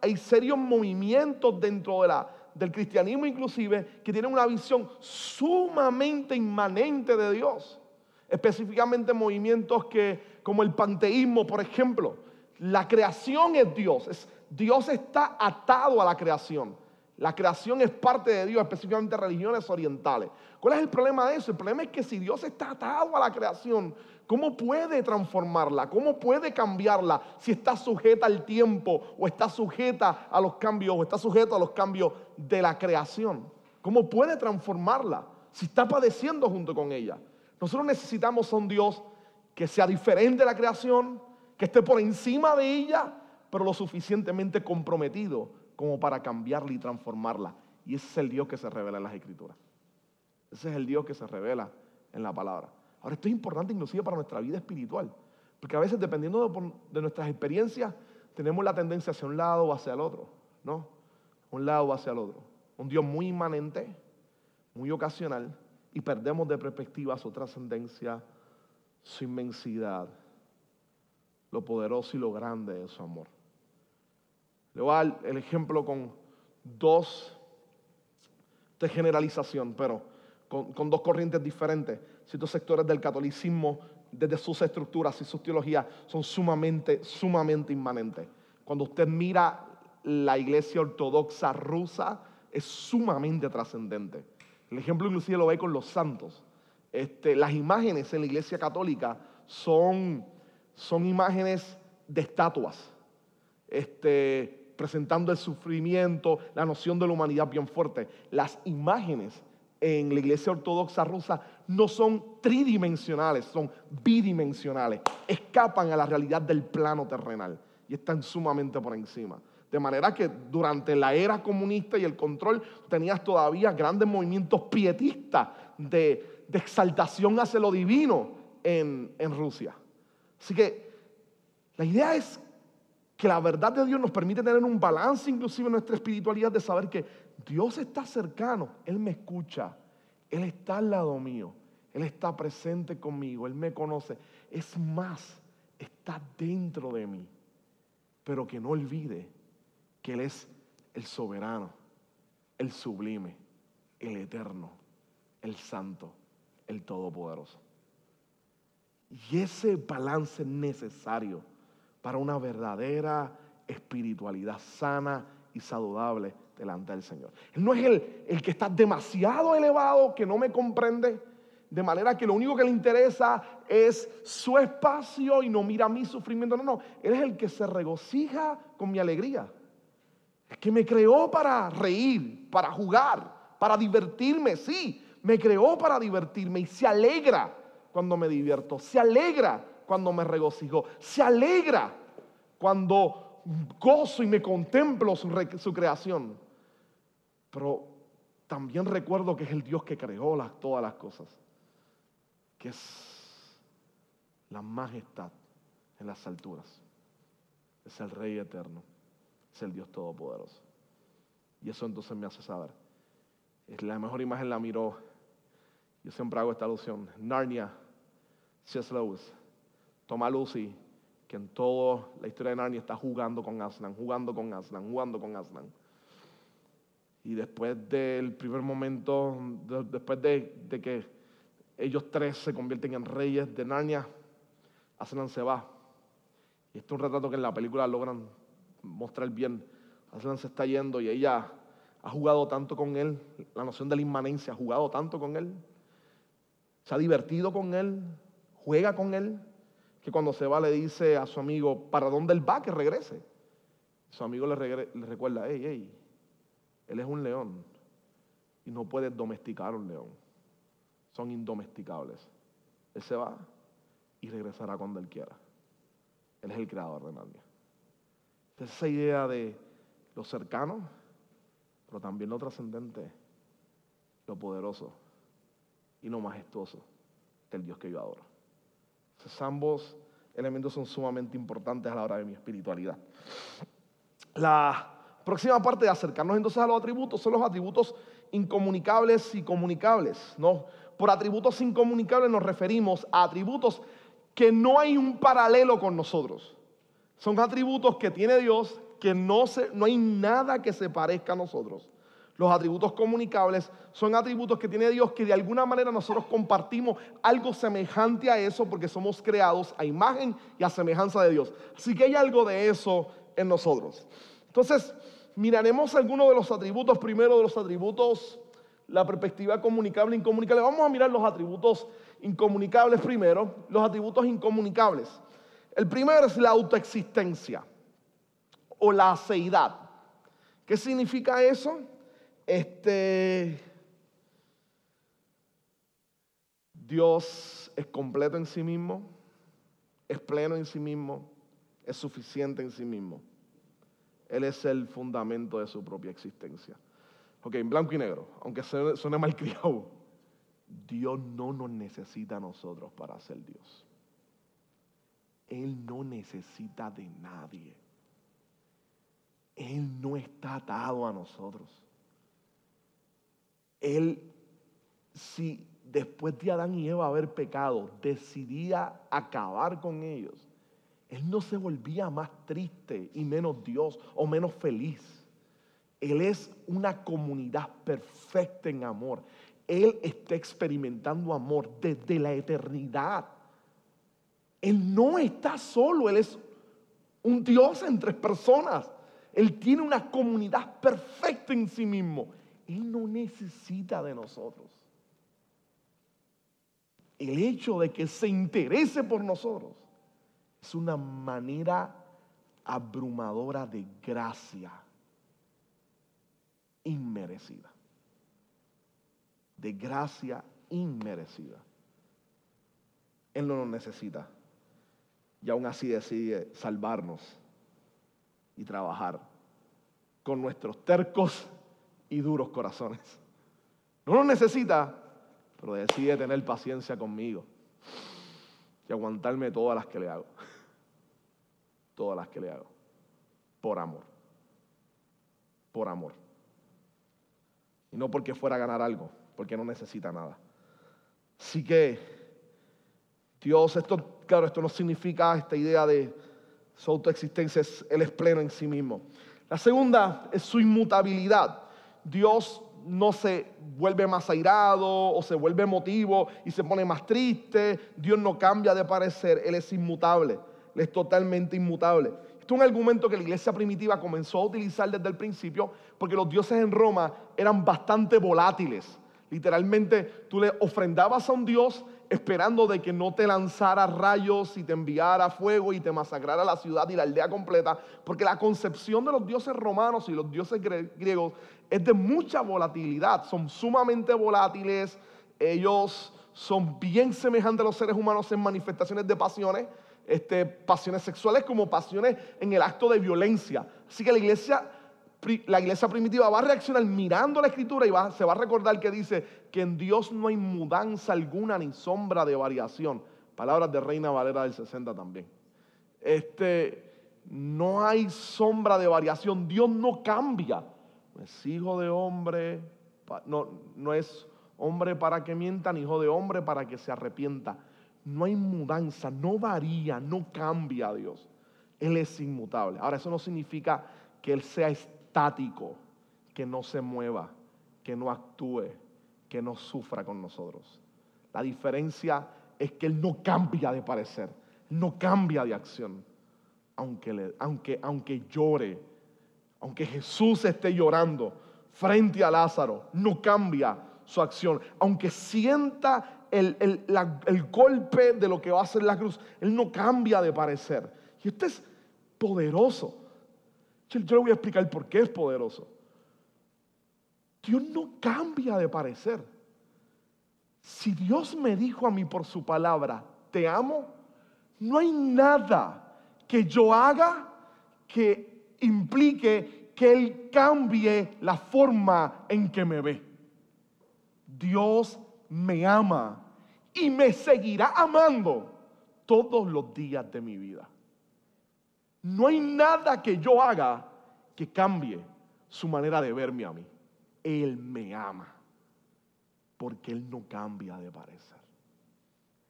hay serios movimientos dentro de la, del cristianismo inclusive que tienen una visión sumamente inmanente de Dios. Específicamente movimientos que, como el panteísmo, por ejemplo, la creación es Dios. Es, Dios está atado a la creación. La creación es parte de Dios, específicamente religiones orientales. ¿Cuál es el problema de eso? El problema es que si Dios está atado a la creación, ¿Cómo puede transformarla? ¿Cómo puede cambiarla si está sujeta al tiempo o está sujeta a los cambios o está sujeta a los cambios de la creación? ¿Cómo puede transformarla si está padeciendo junto con ella? Nosotros necesitamos a un Dios que sea diferente de la creación, que esté por encima de ella, pero lo suficientemente comprometido como para cambiarla y transformarla. Y ese es el Dios que se revela en las Escrituras. Ese es el Dios que se revela en la palabra. Ahora, esto es importante inclusive para nuestra vida espiritual, porque a veces dependiendo de, nuestras experiencias, tenemos la tendencia hacia un lado o hacia el otro, ¿no? Un lado o hacia el otro. Un Dios muy inmanente, muy ocasional, y perdemos de perspectiva su trascendencia, su inmensidad, lo poderoso y lo grande de su amor. Le voy a dar el ejemplo con dos de generalización, pero con, dos corrientes diferentes. Ciertos sectores del catolicismo, desde sus estructuras y sus teologías, son sumamente, sumamente inmanentes. Cuando usted mira la iglesia ortodoxa rusa, es sumamente trascendente. El ejemplo inclusive lo ve con los santos. Este, las imágenes en la iglesia católica son, son imágenes de estatuas, este, presentando el sufrimiento, la noción de la humanidad bien fuerte. Las imágenes en la iglesia ortodoxa rusa no son tridimensionales, son bidimensionales. Escapan a la realidad del plano terrenal y están sumamente por encima. De manera que durante la era comunista y el control tenías todavía grandes movimientos pietistas de, exaltación hacia lo divino en, en Rusia. Así que la idea es que la verdad de Dios nos permite tener un balance inclusive en nuestra espiritualidad de saber que Dios está cercano, Él me escucha, Él está al lado mío, Él está presente conmigo, Él me conoce. Es más, está dentro de mí. Pero que no olvide que Él es el soberano, el sublime, el eterno, el santo, el todopoderoso. Y ese balance es necesario para una verdadera espiritualidad sana y saludable delante del Señor. Él no es el, el que está demasiado elevado, que no me comprende, de manera que lo único que le interesa es su espacio y no mira mi sufrimiento. No, no, Él es el que se regocija con mi alegría. Es que me creó para reír, para jugar, para divertirme, sí, me creó para divertirme y se alegra cuando me divierto, se alegra cuando me regocijo, se alegra cuando gozo y me contemplo su, su creación. Pero también recuerdo que es el Dios que creó las, todas las cosas, que es la majestad en las alturas, es el Rey eterno es el Dios Todopoderoso. Y eso entonces me hace saber. Es la mejor imagen la miró. Yo siempre hago esta alusión. Narnia, C.S. Lewis, toma Lucy, que en toda la historia de Narnia está jugando con Aslan, jugando con Aslan, jugando con Aslan. Y después del primer momento, después de, de, que ellos tres se convierten en reyes de Narnia, Aslan se va. Y este es un retrato que en la película logran mostrar bien. Aslan se está yendo y ella ha jugado tanto con él, la noción de la inmanencia, ha jugado tanto con él, se ha divertido con él, juega con él, que cuando se va le dice a su amigo, ¿para dónde él va? Que regrese. Su amigo le, recuerda, hey, hey, él es un león y no puede domesticar un león. Son indomesticables. Él se va y regresará cuando él quiera. Él es el creador de Narnia esa idea de lo cercano, pero también lo trascendente, lo poderoso y lo majestuoso del Dios que yo adoro. Entonces, ambos elementos son sumamente importantes a la hora de mi espiritualidad. La próxima parte de acercarnos entonces a los atributos son los atributos incomunicables y comunicables. ¿no? Por atributos incomunicables nos referimos a atributos que no hay un paralelo con nosotros. Son atributos que tiene Dios que no, se, no hay nada que se parezca a nosotros. Los atributos comunicables son atributos que tiene Dios que de alguna manera nosotros compartimos algo semejante a eso porque somos creados a imagen y a semejanza de Dios. Así que hay algo de eso en nosotros. Entonces, miraremos algunos de los atributos, primero de los atributos, la perspectiva comunicable e incomunicable. Vamos a mirar los atributos incomunicables primero, los atributos incomunicables. El primero es la autoexistencia o la aceidad. ¿Qué significa eso? Este, Dios es completo en sí mismo, es pleno en sí mismo, es suficiente en sí mismo. Él es el fundamento de su propia existencia. Ok, en blanco y negro, aunque suene mal criado, Dios no nos necesita a nosotros para ser Dios. Él no necesita de nadie. Él no está atado a nosotros. Él, si después de Adán y Eva haber pecado, decidía acabar con ellos, Él no se volvía más triste y menos Dios o menos feliz. Él es una comunidad perfecta en amor. Él está experimentando amor desde la eternidad. Él no está solo, Él es un Dios entre personas. Él tiene una comunidad perfecta en sí mismo. Él no necesita de nosotros. El hecho de que se interese por nosotros es una manera abrumadora de gracia inmerecida. De gracia inmerecida. Él no nos necesita. Y aún así decide salvarnos y trabajar con nuestros tercos y duros corazones. No nos necesita, pero decide tener paciencia conmigo y aguantarme todas las que le hago. Todas las que le hago. Por amor. Por amor. Y no porque fuera a ganar algo, porque no necesita nada. Así que, Dios, esto, claro, esto no significa esta idea de su autoexistencia, Él es pleno en sí mismo. La segunda es su inmutabilidad. Dios no se vuelve más airado o se vuelve emotivo y se pone más triste. Dios no cambia de parecer, Él es inmutable, Él es totalmente inmutable. Esto es un argumento que la iglesia primitiva comenzó a utilizar desde el principio porque los dioses en Roma eran bastante volátiles. Literalmente tú le ofrendabas a un dios esperando de que no te lanzara rayos y te enviara fuego y te masacrara la ciudad y la aldea completa, porque la concepción de los dioses romanos y los dioses griegos es de mucha volatilidad, son sumamente volátiles, ellos son bien semejantes a los seres humanos en manifestaciones de pasiones, este, pasiones sexuales como pasiones en el acto de violencia. Así que la iglesia, la iglesia primitiva va a reaccionar mirando la escritura y se va a recordar que dice que en Dios no hay mudanza alguna ni sombra de variación. Palabras de Reina Valera del 60 también. Este, no hay sombra de variación. Dios no cambia. No es hijo de hombre, no, no es hombre para que mienta, ni hijo de hombre para que se arrepienta. No hay mudanza, no varía, no cambia a Dios. Él es inmutable. Ahora, eso no significa que Él sea estático, que no se mueva, que no actúe, que no sufra con nosotros. La diferencia es que Él no cambia de parecer, no cambia de acción. Aunque, aunque, aunque llore, aunque Jesús esté llorando frente a Lázaro, no cambia su acción. Aunque sienta el, golpe de lo que va a ser la cruz, Él no cambia de parecer. Y esto es poderoso. Yo, yo le voy a explicar por qué es poderoso. Dios no cambia de parecer. Si Dios me dijo a mí por su palabra, te amo, no hay nada que yo haga que implique que Él cambie la forma en que me ve. Dios me ama y me seguirá amando todos los días de mi vida. No hay nada que yo haga que cambie su manera de verme a mí. Él me ama porque Él no cambia de parecer.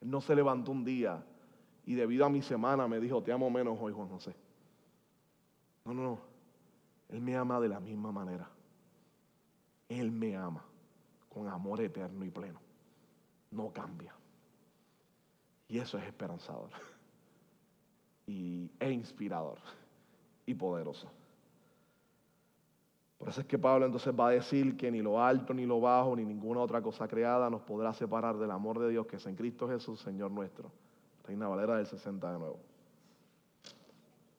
Él no se levantó un día y debido a mi semana me dijo, te amo menos hoy, Juan José. No, no, no. Él me ama de la misma manera. Él me ama con amor eterno y pleno. No cambia. Y eso es esperanzador. Y, e inspirador. Y poderoso. Por eso es que Pablo entonces va a decir que ni lo alto, ni lo bajo, ni ninguna otra cosa creada nos podrá separar del amor de Dios que es en Cristo Jesús, Señor nuestro. Reina Valera del 60 de nuevo.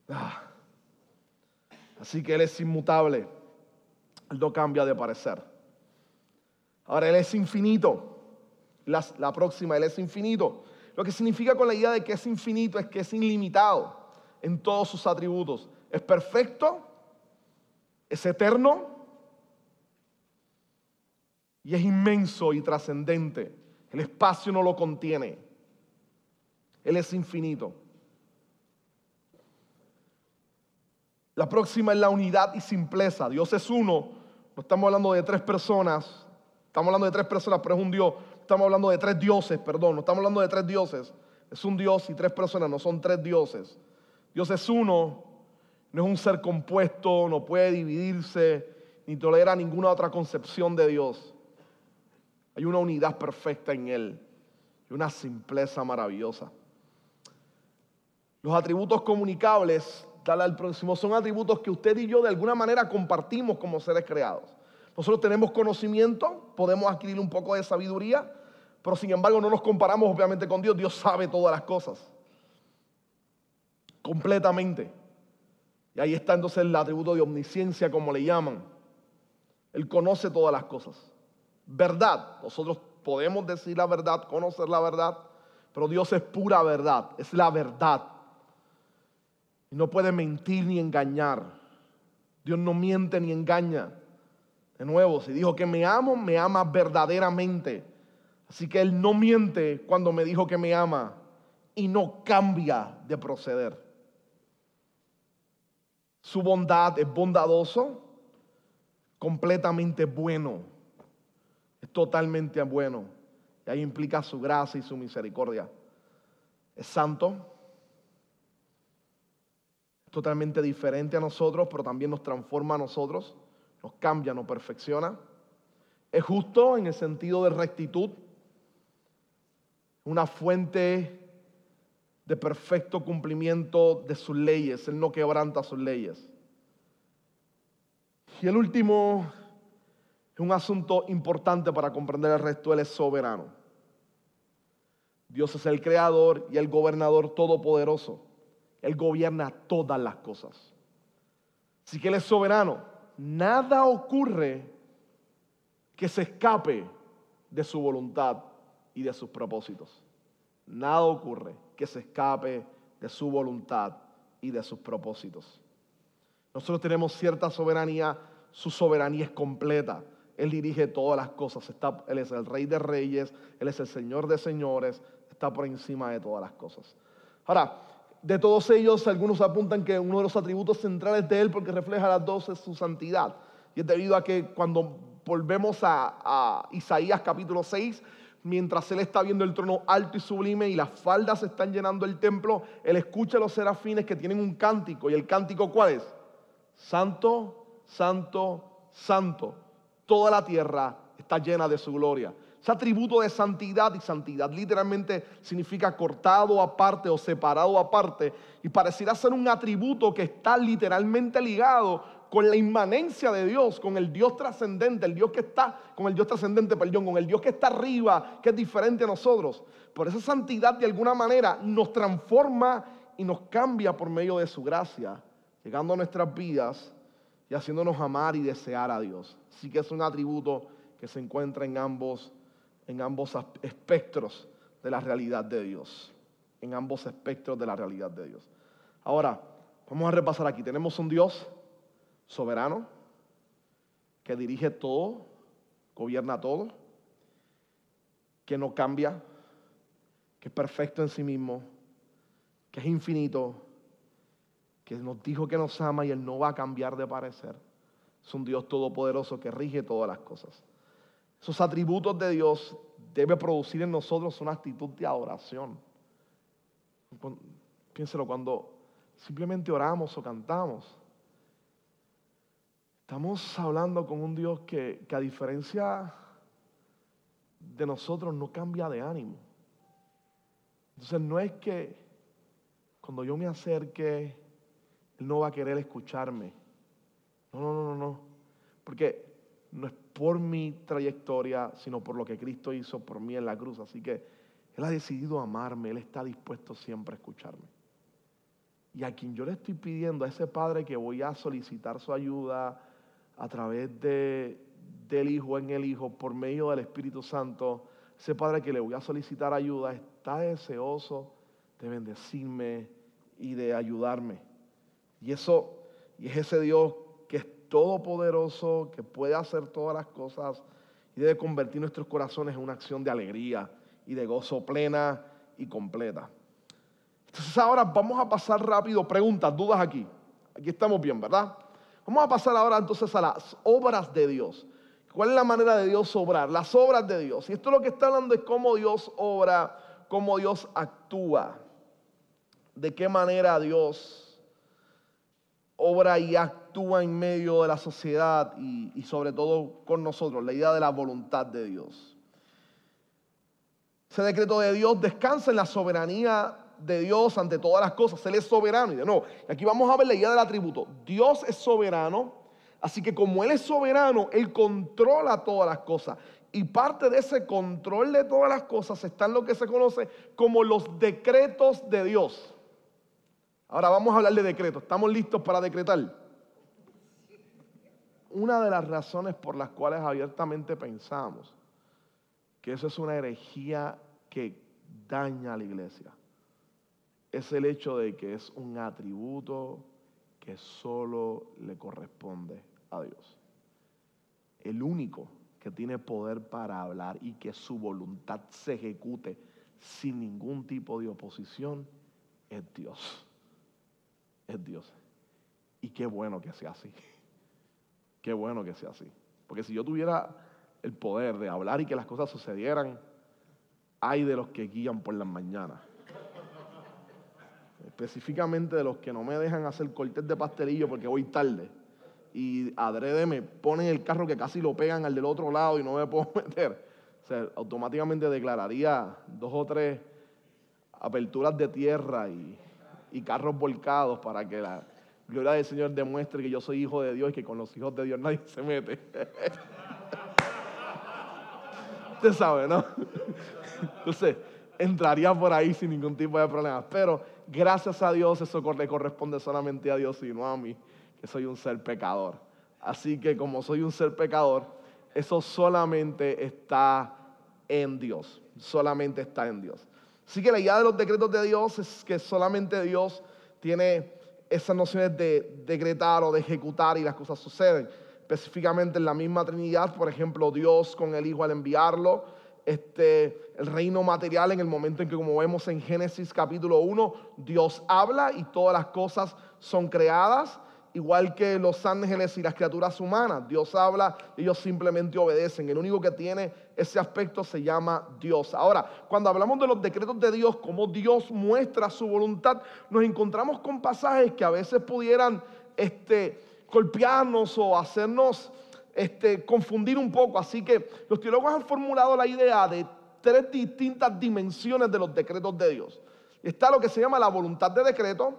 Ah. Así que Él es inmutable. Él no cambia de parecer. Ahora, Él es infinito. La, próxima, Él es infinito. Lo que significa con la idea de que es infinito es que es ilimitado en todos sus atributos. Es perfecto, es eterno y es inmenso y trascendente. El espacio no lo contiene. Él es infinito. La próxima es la unidad y simpleza. Dios es uno. No estamos hablando de tres personas. Estamos hablando de tres personas, pero es un Dios. Estamos hablando de tres dioses, perdón. No estamos hablando de tres dioses. Es un Dios y tres personas, no son tres dioses. Dios es uno. No es un ser compuesto, no puede dividirse, ni tolera ninguna otra concepción de Dios. Hay una unidad perfecta en Él y una simpleza maravillosa. Los atributos comunicables al próximo son atributos que usted y yo de alguna manera compartimos como seres creados. Nosotros tenemos conocimiento, podemos adquirir un poco de sabiduría, pero sin embargo no nos comparamos obviamente con Dios. Dios sabe todas las cosas. Completamente. Y ahí está entonces el atributo de omnisciencia, como le llaman. Él conoce todas las cosas. Verdad. Nosotros podemos decir la verdad, conocer la verdad, pero Dios es pura verdad, es la verdad. Y no puede mentir ni engañar. Dios no miente ni engaña. De nuevo, si dijo que me amo, me ama verdaderamente. Así que Él no miente cuando me dijo que me ama y no cambia de proceder. Su bondad es bondadoso, completamente bueno, es totalmente bueno. Y ahí implica su gracia y su misericordia. Es santo, es totalmente diferente a nosotros, pero también nos transforma a nosotros, nos cambia, nos perfecciona. Es justo en el sentido de rectitud, una fuente de perfecto cumplimiento de sus leyes. Él no quebranta sus leyes. Y el último es un asunto importante para comprender el resto. Él es soberano. Dios es el creador y el gobernador todopoderoso. Él gobierna todas las cosas. Así que Él es soberano. Nada ocurre que se escape de su voluntad y de sus propósitos. Nada ocurre que se escape de su voluntad y de sus propósitos. Nosotros tenemos cierta soberanía, su soberanía es completa. Él dirige todas las cosas. Está, él es el rey de reyes, Él es el señor de señores, está por encima de todas las cosas. Ahora, de todos ellos, algunos apuntan que uno de los atributos centrales de Él, porque refleja las dos, es su santidad. Y es debido a que cuando volvemos a, a Isaías capítulo 6, mientras él está viendo el trono alto y sublime y las faldas están llenando el templo, él escucha a los serafines que tienen un cántico. ¿Y el cántico cuál es? Santo, santo, santo. Toda la tierra está llena de su gloria. Ese atributo de santidad y santidad literalmente significa cortado aparte o separado aparte y pareciera ser un atributo que está literalmente ligado con la inmanencia de Dios, con el Dios trascendente, el Dios que está, con el Dios trascendente, perdón, con el Dios que está arriba, que es diferente a nosotros. Por esa santidad de alguna manera nos transforma y nos cambia por medio de su gracia, llegando a nuestras vidas y haciéndonos amar y desear a Dios. Así que es un atributo que se encuentra en ambos, en ambos espectros de la realidad de Dios. En ambos espectros de la realidad de Dios. Ahora, vamos a repasar aquí. Tenemos un Dios soberano, que dirige todo, gobierna todo, que no cambia, que es perfecto en sí mismo, que es infinito, que nos dijo que nos ama y Él no va a cambiar de parecer. Es un Dios todopoderoso que rige todas las cosas. Esos atributos de Dios debe producir en nosotros una actitud de adoración. Piénselo cuando simplemente oramos o cantamos. Estamos hablando con un Dios que, a diferencia de nosotros no cambia de ánimo. Entonces no es que cuando yo me acerque, Él no va a querer escucharme. No, no, no, no, no. Porque no es por mi trayectoria, sino por lo que Cristo hizo por mí en la cruz. Así que Él ha decidido amarme, Él está dispuesto siempre a escucharme. Y a quien yo le estoy pidiendo, a ese Padre que voy a solicitar su ayuda, a través de, del Hijo en el Hijo, por medio del Espíritu Santo, ese Padre que le voy a solicitar ayuda está deseoso de bendecirme y de ayudarme. Y eso, y es ese Dios que es todopoderoso, que puede hacer todas las cosas y debe convertir nuestros corazones en una acción de alegría y de gozo plena y completa. Entonces ahora vamos a pasar rápido, preguntas, dudas aquí. Aquí estamos bien, ¿verdad? Vamos a pasar ahora entonces a las obras de Dios. ¿Cuál es la manera de Dios obrar? Las obras de Dios. Y esto lo que está hablando es cómo Dios obra, cómo Dios actúa. De qué manera Dios obra y actúa en medio de la sociedad y, sobre todo con nosotros. La idea de la voluntad de Dios. Ese decreto de Dios descansa en la soberanía de Dios ante todas las cosas. Él es soberano. Y de nuevo, aquí vamos a ver la idea del atributo. Dios es soberano, Así que como Él es soberano, Él controla todas las cosas. Y parte de ese control de todas las cosas está en lo que se conoce como los decretos de Dios. Ahora vamos a hablar de decretos. ¿Estamos listos para decretar? Una de las razones por las cuales abiertamente pensamos que eso es una herejía que daña a la iglesia es el hecho de que es un atributo que solo le corresponde a Dios. El único que tiene poder para hablar y que su voluntad se ejecute sin ningún tipo de oposición es Dios. Es Dios. Y qué bueno que sea así. Qué bueno que sea así. Porque si yo tuviera el poder de hablar y que las cosas sucedieran, hay de los que guían por las mañanas específicamente de los que no me dejan hacer cortes de pastelillo porque voy tarde. Y adrede me ponen el carro que casi lo pegan al del otro lado y no me puedo meter. O sea, automáticamente declararía dos o tres aperturas de tierra y, y carros volcados para que la gloria del Señor demuestre que yo soy hijo de Dios y que con los hijos de Dios nadie se mete. Usted sabe, ¿no? Entonces, entraría por ahí sin ningún tipo de problema. Pero gracias a Dios eso le corresponde solamente a Dios y no a mí, que soy un ser pecador. Así que como soy un ser pecador, eso solamente está en Dios, solamente está en Dios. Así que la idea de los decretos de Dios es que solamente Dios tiene esas nociones de decretar o de ejecutar y las cosas suceden. Específicamente en la misma Trinidad, por ejemplo, Dios con el Hijo al enviarlo, este, el reino material en el momento en que, como vemos en Génesis capítulo 1, Dios habla y todas las cosas son creadas, igual que los ángeles y las criaturas humanas. Dios habla, ellos simplemente obedecen. El único que tiene ese aspecto se llama Dios. Ahora, cuando hablamos de los decretos de Dios, como Dios muestra su voluntad, nos encontramos con pasajes que a veces pudieran este, golpearnos o hacernos este, confundir un poco. Así que los teólogos han formulado la idea de tres distintas dimensiones de los decretos de Dios. Está lo que se llama la voluntad de decreto,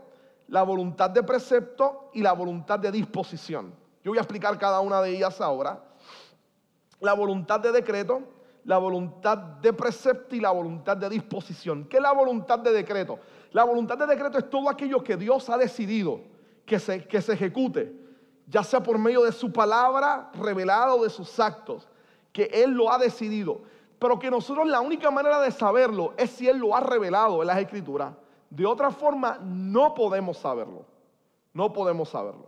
la voluntad de precepto y la voluntad de disposición. Yo voy a explicar cada una de ellas ahora. La voluntad de decreto, la voluntad de precepto y la voluntad de disposición. ¿Qué es la voluntad de decreto? La voluntad de decreto es todo aquello que Dios ha decidido que se, que se ejecute ya sea por medio de su palabra revelada o de sus actos, que Él lo ha decidido, pero que nosotros la única manera de saberlo es si Él lo ha revelado en las escrituras. De otra forma, no podemos saberlo. No podemos saberlo.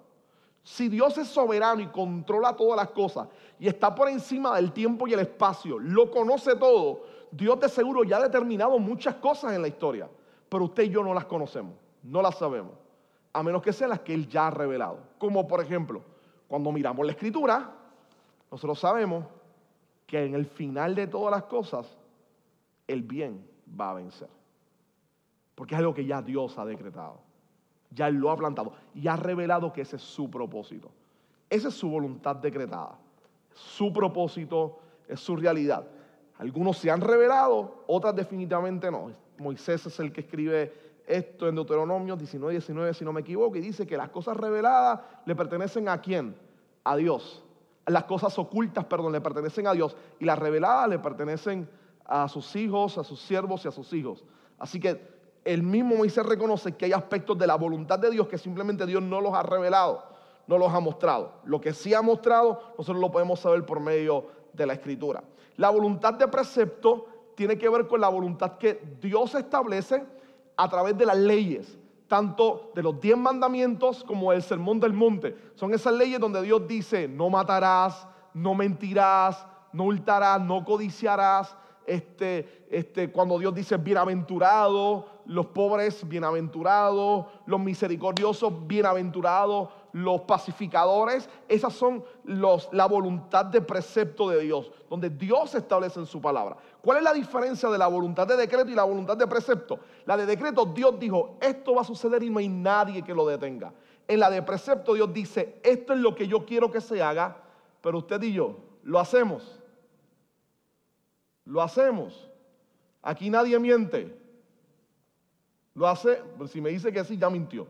Si Dios es soberano y controla todas las cosas y está por encima del tiempo y el espacio, lo conoce todo, Dios de seguro ya ha determinado muchas cosas en la historia, pero usted y yo no las conocemos, no las sabemos a menos que sean las que Él ya ha revelado. Como por ejemplo, cuando miramos la escritura, nosotros sabemos que en el final de todas las cosas, el bien va a vencer. Porque es algo que ya Dios ha decretado. Ya lo ha plantado y ha revelado que ese es su propósito. Esa es su voluntad decretada. Su propósito es su realidad. Algunos se han revelado, otras definitivamente no. Moisés es el que escribe esto en Deuteronomio 19, 19, si no me equivoco, y dice que las cosas reveladas le pertenecen a quién? A Dios. Las cosas ocultas, perdón, le pertenecen a Dios. Y las reveladas le pertenecen a sus hijos, a sus siervos y a sus hijos. Así que el mismo Moisés reconoce que hay aspectos de la voluntad de Dios que simplemente Dios no los ha revelado, no los ha mostrado. Lo que sí ha mostrado, nosotros lo podemos saber por medio de la escritura. La voluntad de precepto tiene que ver con la voluntad que Dios establece a través de las leyes, tanto de los diez mandamientos como el sermón del monte. Son esas leyes donde Dios dice, no matarás, no mentirás, no hurtarás, no codiciarás. Este, este, cuando Dios dice bienaventurado, los pobres bienaventurados, los misericordiosos bienaventurados, los pacificadores, esas son los, la voluntad de precepto de Dios, donde Dios establece en su palabra. ¿Cuál es la diferencia de la voluntad de decreto y la voluntad de precepto? La de decreto, Dios dijo, esto va a suceder y no hay nadie que lo detenga. En la de precepto, Dios dice, esto es lo que yo quiero que se haga, pero usted y yo lo hacemos. Lo hacemos. Aquí nadie miente. Lo hace, si me dice que sí, ya mintió.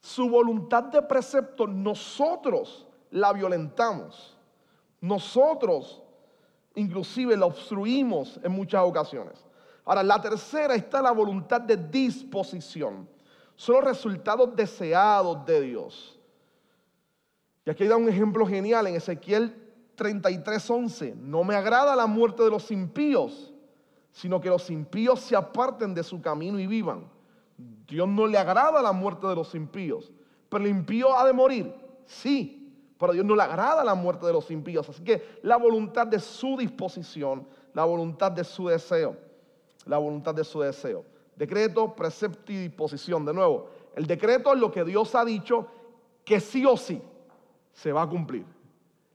Su voluntad de precepto, nosotros la violentamos. Nosotros inclusive la obstruimos en muchas ocasiones. Ahora, la tercera está la voluntad de disposición. Son los resultados deseados de Dios. Y aquí da un ejemplo genial en Ezequiel 33:11. No me agrada la muerte de los impíos, sino que los impíos se aparten de su camino y vivan. Dios no le agrada la muerte de los impíos, pero el impío ha de morir. Sí, pero a Dios no le agrada la muerte de los impíos. Así que la voluntad de su disposición, la voluntad de su deseo, la voluntad de su deseo. Decreto, precepto y disposición. De nuevo, el decreto es lo que Dios ha dicho que sí o sí se va a cumplir.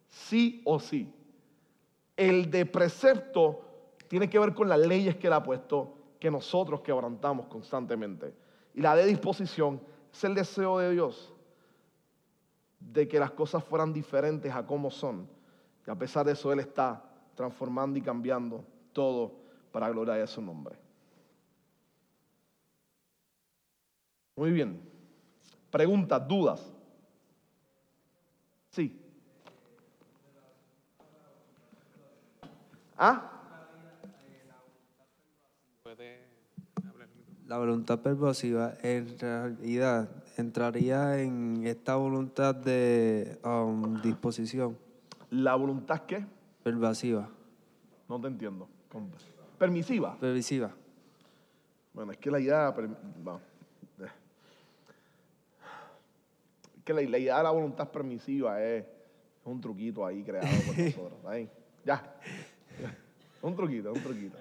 Sí o sí. El de precepto tiene que ver con las leyes que Él ha puesto, que nosotros quebrantamos constantemente. Y la de disposición es el deseo de Dios de que las cosas fueran diferentes a como son. Y a pesar de eso, Él está transformando y cambiando todo para gloria de su nombre. Muy bien. Preguntas, dudas. Sí. ¿Ah? La voluntad pervasiva en realidad entraría en esta voluntad de um, disposición. ¿La voluntad qué? Pervasiva. No te entiendo. ¿Permisiva? Permisiva. Bueno, es que la idea... que la, idea de la voluntad permisiva es, un truquito ahí creado por nosotros. Ahí. Ya. Un truquito, un truquito.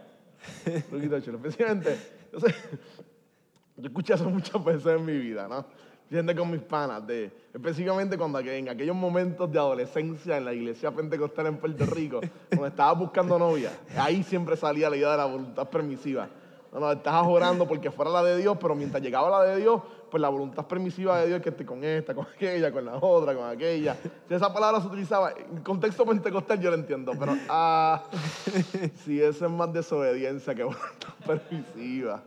Un truquito chulo. Especialmente, yo, escuché eso muchas veces en mi vida, ¿no? Gente con mis panas, de, específicamente cuando en aquellos momentos de adolescencia en la iglesia pentecostal en Puerto Rico, cuando estaba buscando novia, ahí siempre salía la idea de la voluntad permisiva. No, no, estás orando porque fuera la de Dios, pero mientras llegaba la de Dios, pues la voluntad permisiva de Dios es que esté con esta, con aquella, con la otra, con aquella. Si esa palabra se utilizaba en contexto pentecostal, yo lo entiendo, pero ah, si eso es más desobediencia que voluntad permisiva,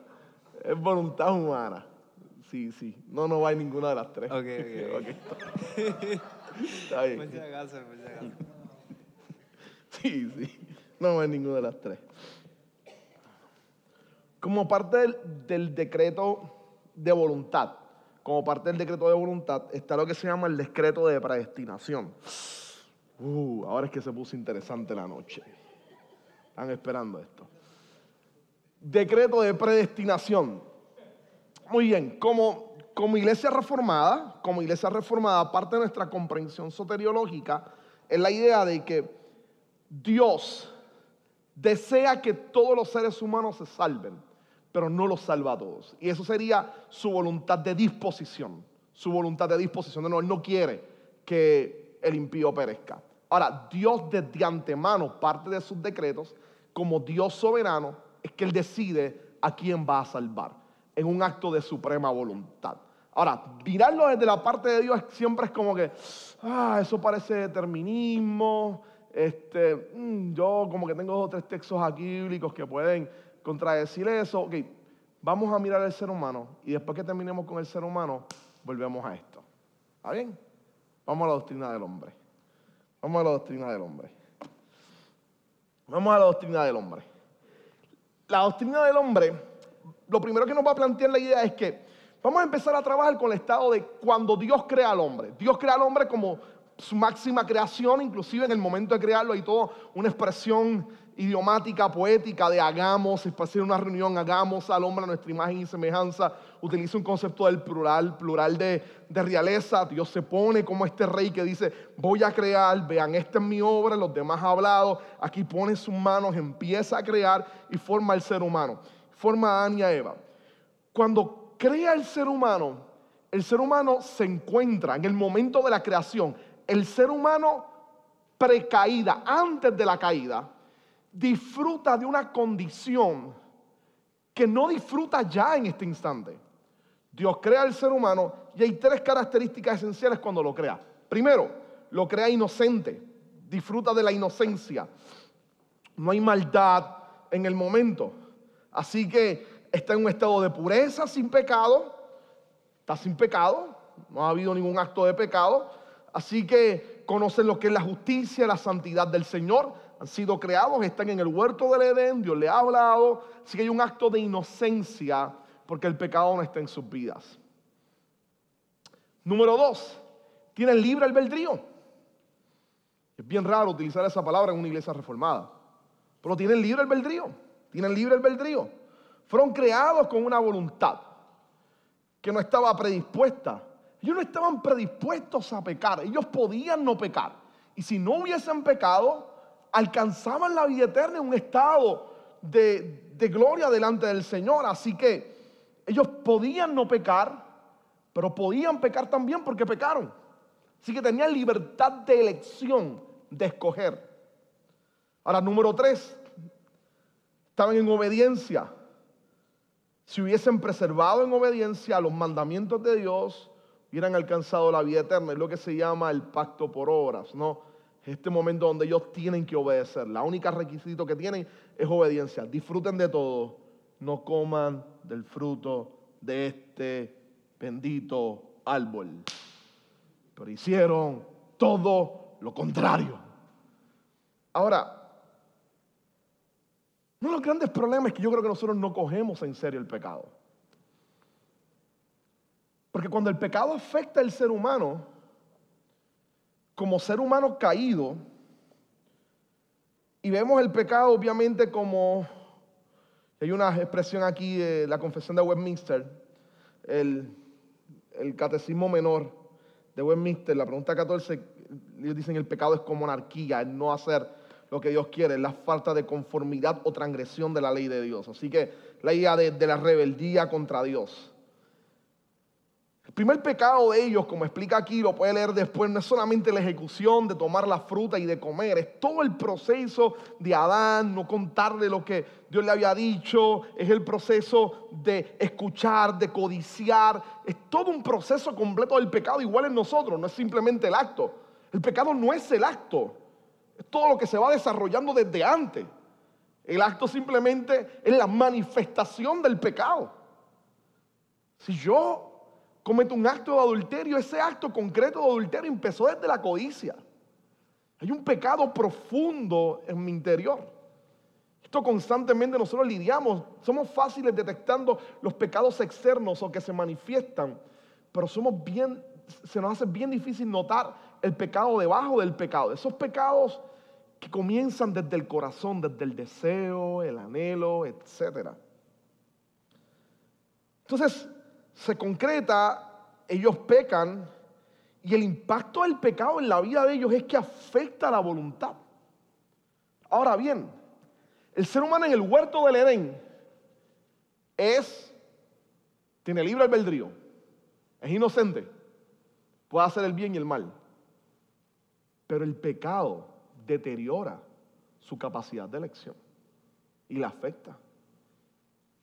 es voluntad humana. Sí, sí. No, no va en ninguna de las tres. Ok, ok. okay. Está bien. Muchas gracias, muchas gracias. Sí, sí. No va en ninguna de las tres. Como parte del, del, decreto de voluntad, como parte del decreto de voluntad, está lo que se llama el decreto de predestinación. Uh, ahora es que se puso interesante la noche. Están esperando esto. Decreto de predestinación. Muy bien, como, como iglesia reformada, como iglesia reformada, parte de nuestra comprensión soteriológica es la idea de que Dios desea que todos los seres humanos se salven, pero no los salva a todos. Y eso sería su voluntad de disposición, su voluntad de disposición. No, él no quiere que el impío perezca. Ahora, Dios desde antemano, parte de sus decretos, como Dios soberano, es que Él decide a quién va a salvar en un acto de suprema voluntad. Ahora, mirarlo desde la parte de Dios siempre es como que, ah, eso parece determinismo, este, mm, yo como que tengo dos o tres textos aquí bíblicos que pueden contradecir eso. Ok, vamos a mirar el ser humano y después que terminemos con el ser humano, volvemos a esto. ¿Está bien? Vamos a la doctrina del hombre. Vamos a la doctrina del hombre. Vamos a la doctrina del hombre. La doctrina del hombre lo primero que nos va a plantear la idea es que vamos a empezar a trabajar con el estado de cuando Dios crea al hombre. Dios crea al hombre como su máxima creación, inclusive en el momento de crearlo hay toda una expresión idiomática, poética de hagamos, es para hacer una reunión, hagamos al hombre a nuestra imagen y semejanza, utiliza un concepto del plural, plural de, de, realeza, Dios se pone como este rey que dice, voy a crear, vean, esta es mi obra, los demás ha hablado, aquí pone sus manos, empieza a crear y forma el ser humano forma a Adán y a Eva. Cuando crea el ser humano, el ser humano se encuentra en el momento de la creación. El ser humano precaída, antes de la caída, disfruta de una condición que no disfruta ya en este instante. Dios crea el ser humano y hay tres características esenciales cuando lo crea. Primero, lo crea inocente, disfruta de la inocencia. No hay maldad en el momento. Así que está en un estado de pureza, sin pecado. Está sin pecado. no ha habido ningún acto de pecado, así que conocen lo que es la justicia, la santidad del Señor, han sido creados, están en el huerto del Edén, Dios le ha hablado, así que hay un acto de inocencia porque el pecado no está en sus vidas. Número dos, tienen libre albedrío. Es bien raro utilizar esa palabra en una iglesia reformada, pero tienen libre albedrío, tienen libre albedrío. Fueron creados con una voluntad que no estaba predispuesta. Ellos no estaban predispuestos a pecar, ellos podían no pecar. Y si no hubiesen pecado, alcanzaban la vida eterna en un estado de, de gloria delante del Señor. Así que ellos podían no pecar, pero podían pecar también porque pecaron. Así que tenían libertad de elección, de escoger. Ahora, número tres, estaban en obediencia. Si hubiesen preservado en obediencia los mandamientos de Dios, hubieran alcanzado la vida eterna. Es lo que se llama el pacto por obras, ¿no? Este momento donde ellos tienen que obedecer. La única requisito que tienen es obediencia. Disfruten de todo. No coman del fruto de este bendito árbol. Pero hicieron todo lo contrario. Ahora, uno de los grandes problemas es que yo creo que nosotros no cogemos en serio el pecado. Porque cuando el pecado afecta al ser humano, como ser humano caído, y vemos el pecado obviamente como, hay una expresión aquí de la confesión de Westminster, el, el catecismo menor de Westminster, la pregunta 14, ellos dicen el pecado es como anarquía, el no hacer lo que Dios quiere, la falta de conformidad o transgresión de la ley de Dios. Así que la idea de, la rebeldía contra Dios. Primer pecado de ellos, como explica aquí, lo puede leer después, no es solamente la ejecución de tomar la fruta y de comer, es todo el proceso de Adán, no contarle lo que Dios le había dicho, es el proceso de escuchar, de codiciar, es todo un proceso completo del pecado igual en nosotros, no es simplemente el acto. El pecado no es el acto, es todo lo que se va desarrollando desde antes. El acto simplemente es la manifestación del pecado. Si yo cometo un acto de adulterio, ese acto concreto de adulterio empezó desde la codicia. Hay un pecado profundo en mi interior. Esto constantemente nosotros lidiamos. Somos fáciles detectando los pecados externos o que se manifiestan, pero somos bien, se nos hace bien difícil notar el pecado debajo del pecado. Esos pecados que comienzan desde el corazón, desde el deseo, el anhelo, etc. Entonces, se concreta, ellos pecan y el impacto del pecado en la vida de ellos es que afecta la voluntad. Ahora bien, el ser humano en el huerto del Edén es, tiene libre albedrío, es inocente, puede hacer el bien y el mal. Pero el pecado deteriora su capacidad de elección y la afecta.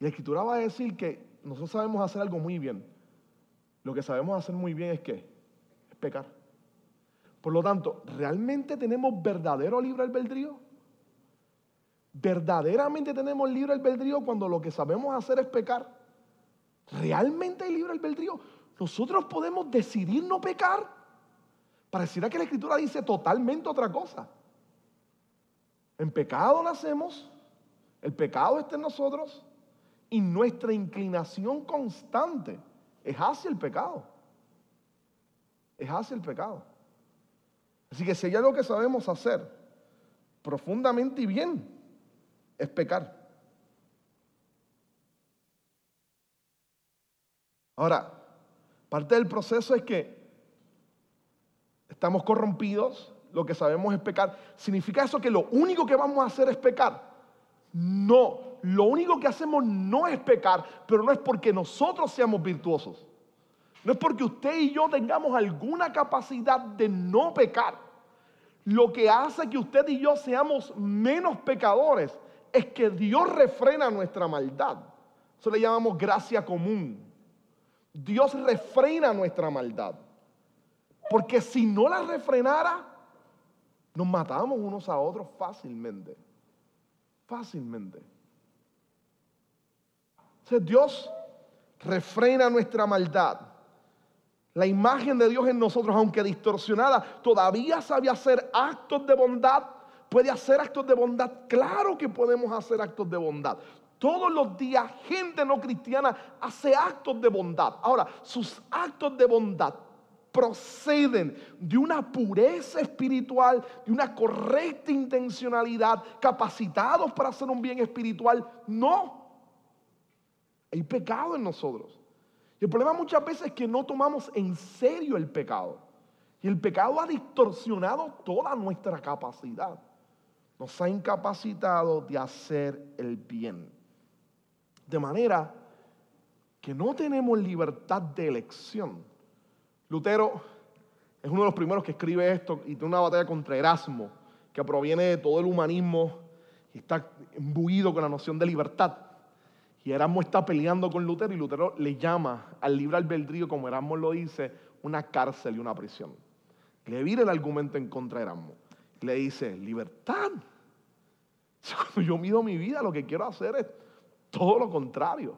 Y la escritura va a decir que nosotros sabemos hacer algo muy bien. Lo que sabemos hacer muy bien es que es pecar. Por lo tanto, ¿realmente tenemos verdadero libre albedrío? ¿Verdaderamente tenemos libre albedrío cuando lo que sabemos hacer es pecar? ¿Realmente hay libre albedrío? Nosotros podemos decidir no pecar. Pareciera que la escritura dice totalmente otra cosa. En pecado nacemos, el pecado está en nosotros y nuestra inclinación constante es hacia el pecado. Es hacia el pecado. Así que si hay algo que sabemos hacer profundamente y bien, es pecar. Ahora, parte del proceso es que Estamos corrompidos, lo que sabemos es pecar. ¿Significa eso que lo único que vamos a hacer es pecar? No, lo único que hacemos no es pecar, pero no es porque nosotros seamos virtuosos. No es porque usted y yo tengamos alguna capacidad de no pecar. Lo que hace que usted y yo seamos menos pecadores es que Dios refrena nuestra maldad. Eso le llamamos gracia común. Dios refrena nuestra maldad. Porque si no la refrenara, nos matamos unos a otros fácilmente. Fácilmente. O Dios refrena nuestra maldad, La imagen de Dios en nosotros, aunque distorsionada, todavía sabe hacer actos de bondad. ¿Puede hacer actos de bondad? Claro que podemos hacer actos de bondad. Todos los días gente no cristiana hace actos de bondad. Ahora, sus actos de bondad proceden de una pureza espiritual, de una correcta intencionalidad, capacitados para hacer un bien espiritual. No. Hay pecado en nosotros. Y el problema muchas veces es que no tomamos en serio el pecado. Y el pecado ha distorsionado toda nuestra capacidad. Nos ha incapacitado de hacer el bien. De manera que no tenemos libertad de elección Lutero es uno de los primeros que escribe esto y tiene una batalla contra Erasmo, que proviene de todo el humanismo y está imbuido con la noción de libertad. Y Erasmo está peleando con Lutero y Lutero le llama al libre albedrío, como Erasmo lo dice, una cárcel y una prisión. Le vira el argumento en contra de Erasmo. Le dice, libertad. Cuando yo mido mi vida, lo que quiero hacer es todo lo contrario.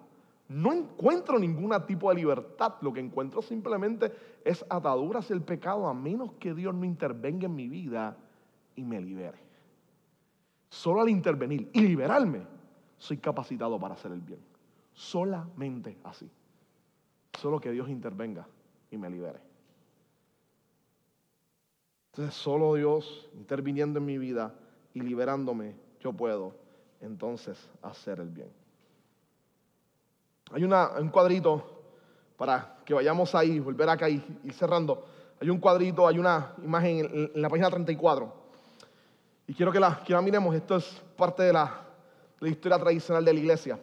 No encuentro ningún tipo de libertad. Lo que encuentro simplemente es atadura hacia el pecado a menos que Dios no intervenga en mi vida y me libere. Solo al intervenir y liberarme, soy capacitado para hacer el bien. Solamente así. Solo que Dios intervenga y me libere. Entonces, solo Dios interviniendo en mi vida y liberándome, yo puedo entonces hacer el bien. Hay un cuadrito para que vayamos ahí, volver acá y ir cerrando. Hay un cuadrito, hay una imagen en, la página 34. Y quiero que la, que la miremos. Esto es parte de la, historia tradicional de la iglesia.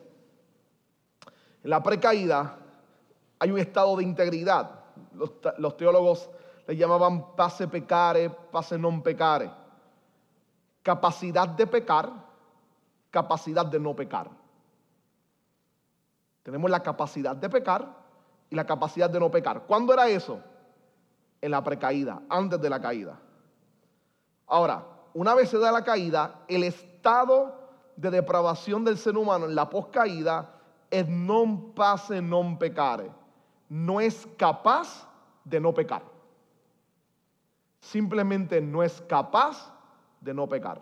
En la precaída hay un estado de integridad. Los, los teólogos le llamaban pase pecare, pase non pecare. Capacidad de pecar, capacidad de no pecar. Tenemos la capacidad de pecar y la capacidad de no pecar. ¿Cuándo era eso? En la precaída, antes de la caída. Ahora, una vez se da la caída, el estado de depravación del ser humano en la poscaída es non pase non pecare. No es capaz de no pecar. Simplemente no es capaz de no pecar.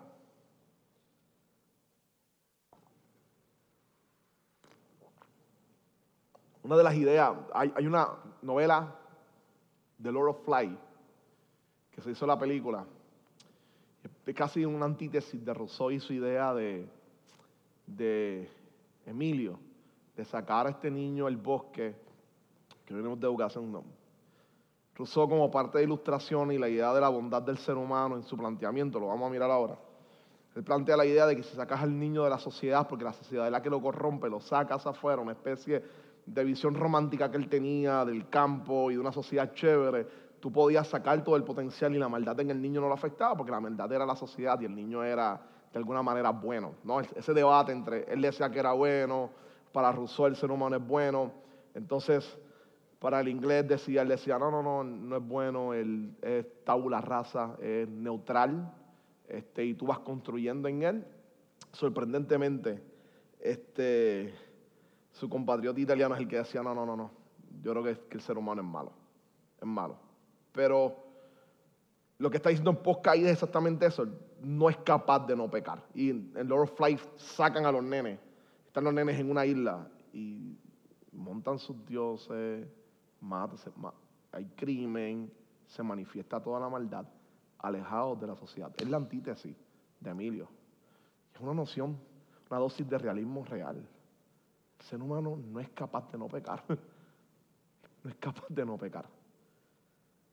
Una de las ideas, hay, una novela, The Lord of Fly, que se hizo la película. Es casi una antítesis de Rousseau y su idea de, de Emilio, de sacar a este niño del bosque, que venimos de educación. No. Rousseau como parte de ilustración y la idea de la bondad del ser humano en su planteamiento, lo vamos a mirar ahora. Él plantea la idea de que si sacas al niño de la sociedad, porque la sociedad es la que lo corrompe, lo sacas afuera, una especie de visión romántica que él tenía del campo y de una sociedad chévere, tú podías sacar todo el potencial y la maldad en el niño no lo afectaba porque la maldad era la sociedad y el niño era de alguna manera bueno. ¿no? Ese debate entre él decía que era bueno, para Rousseau el ser humano es bueno, entonces para el inglés decía, él decía, no, no, no, no es bueno, él es tabula rasa, es neutral, este, y tú vas construyendo en él. Sorprendentemente, este, su compatriota italiano es el que decía, no, no, no, no, yo creo que, que el ser humano es malo, es malo. Pero lo que está diciendo en post caída es exactamente eso, no es capaz de no pecar. Y en, Lord of Flight sacan a los nenes, están los nenes en una isla y montan sus dioses, matan, hay crimen, se manifiesta toda la maldad, alejados de la sociedad. Es la antítesis de Emilio. Es una noción, una dosis de realismo real. El ser humano no es capaz de no pecar. No es capaz de no pecar.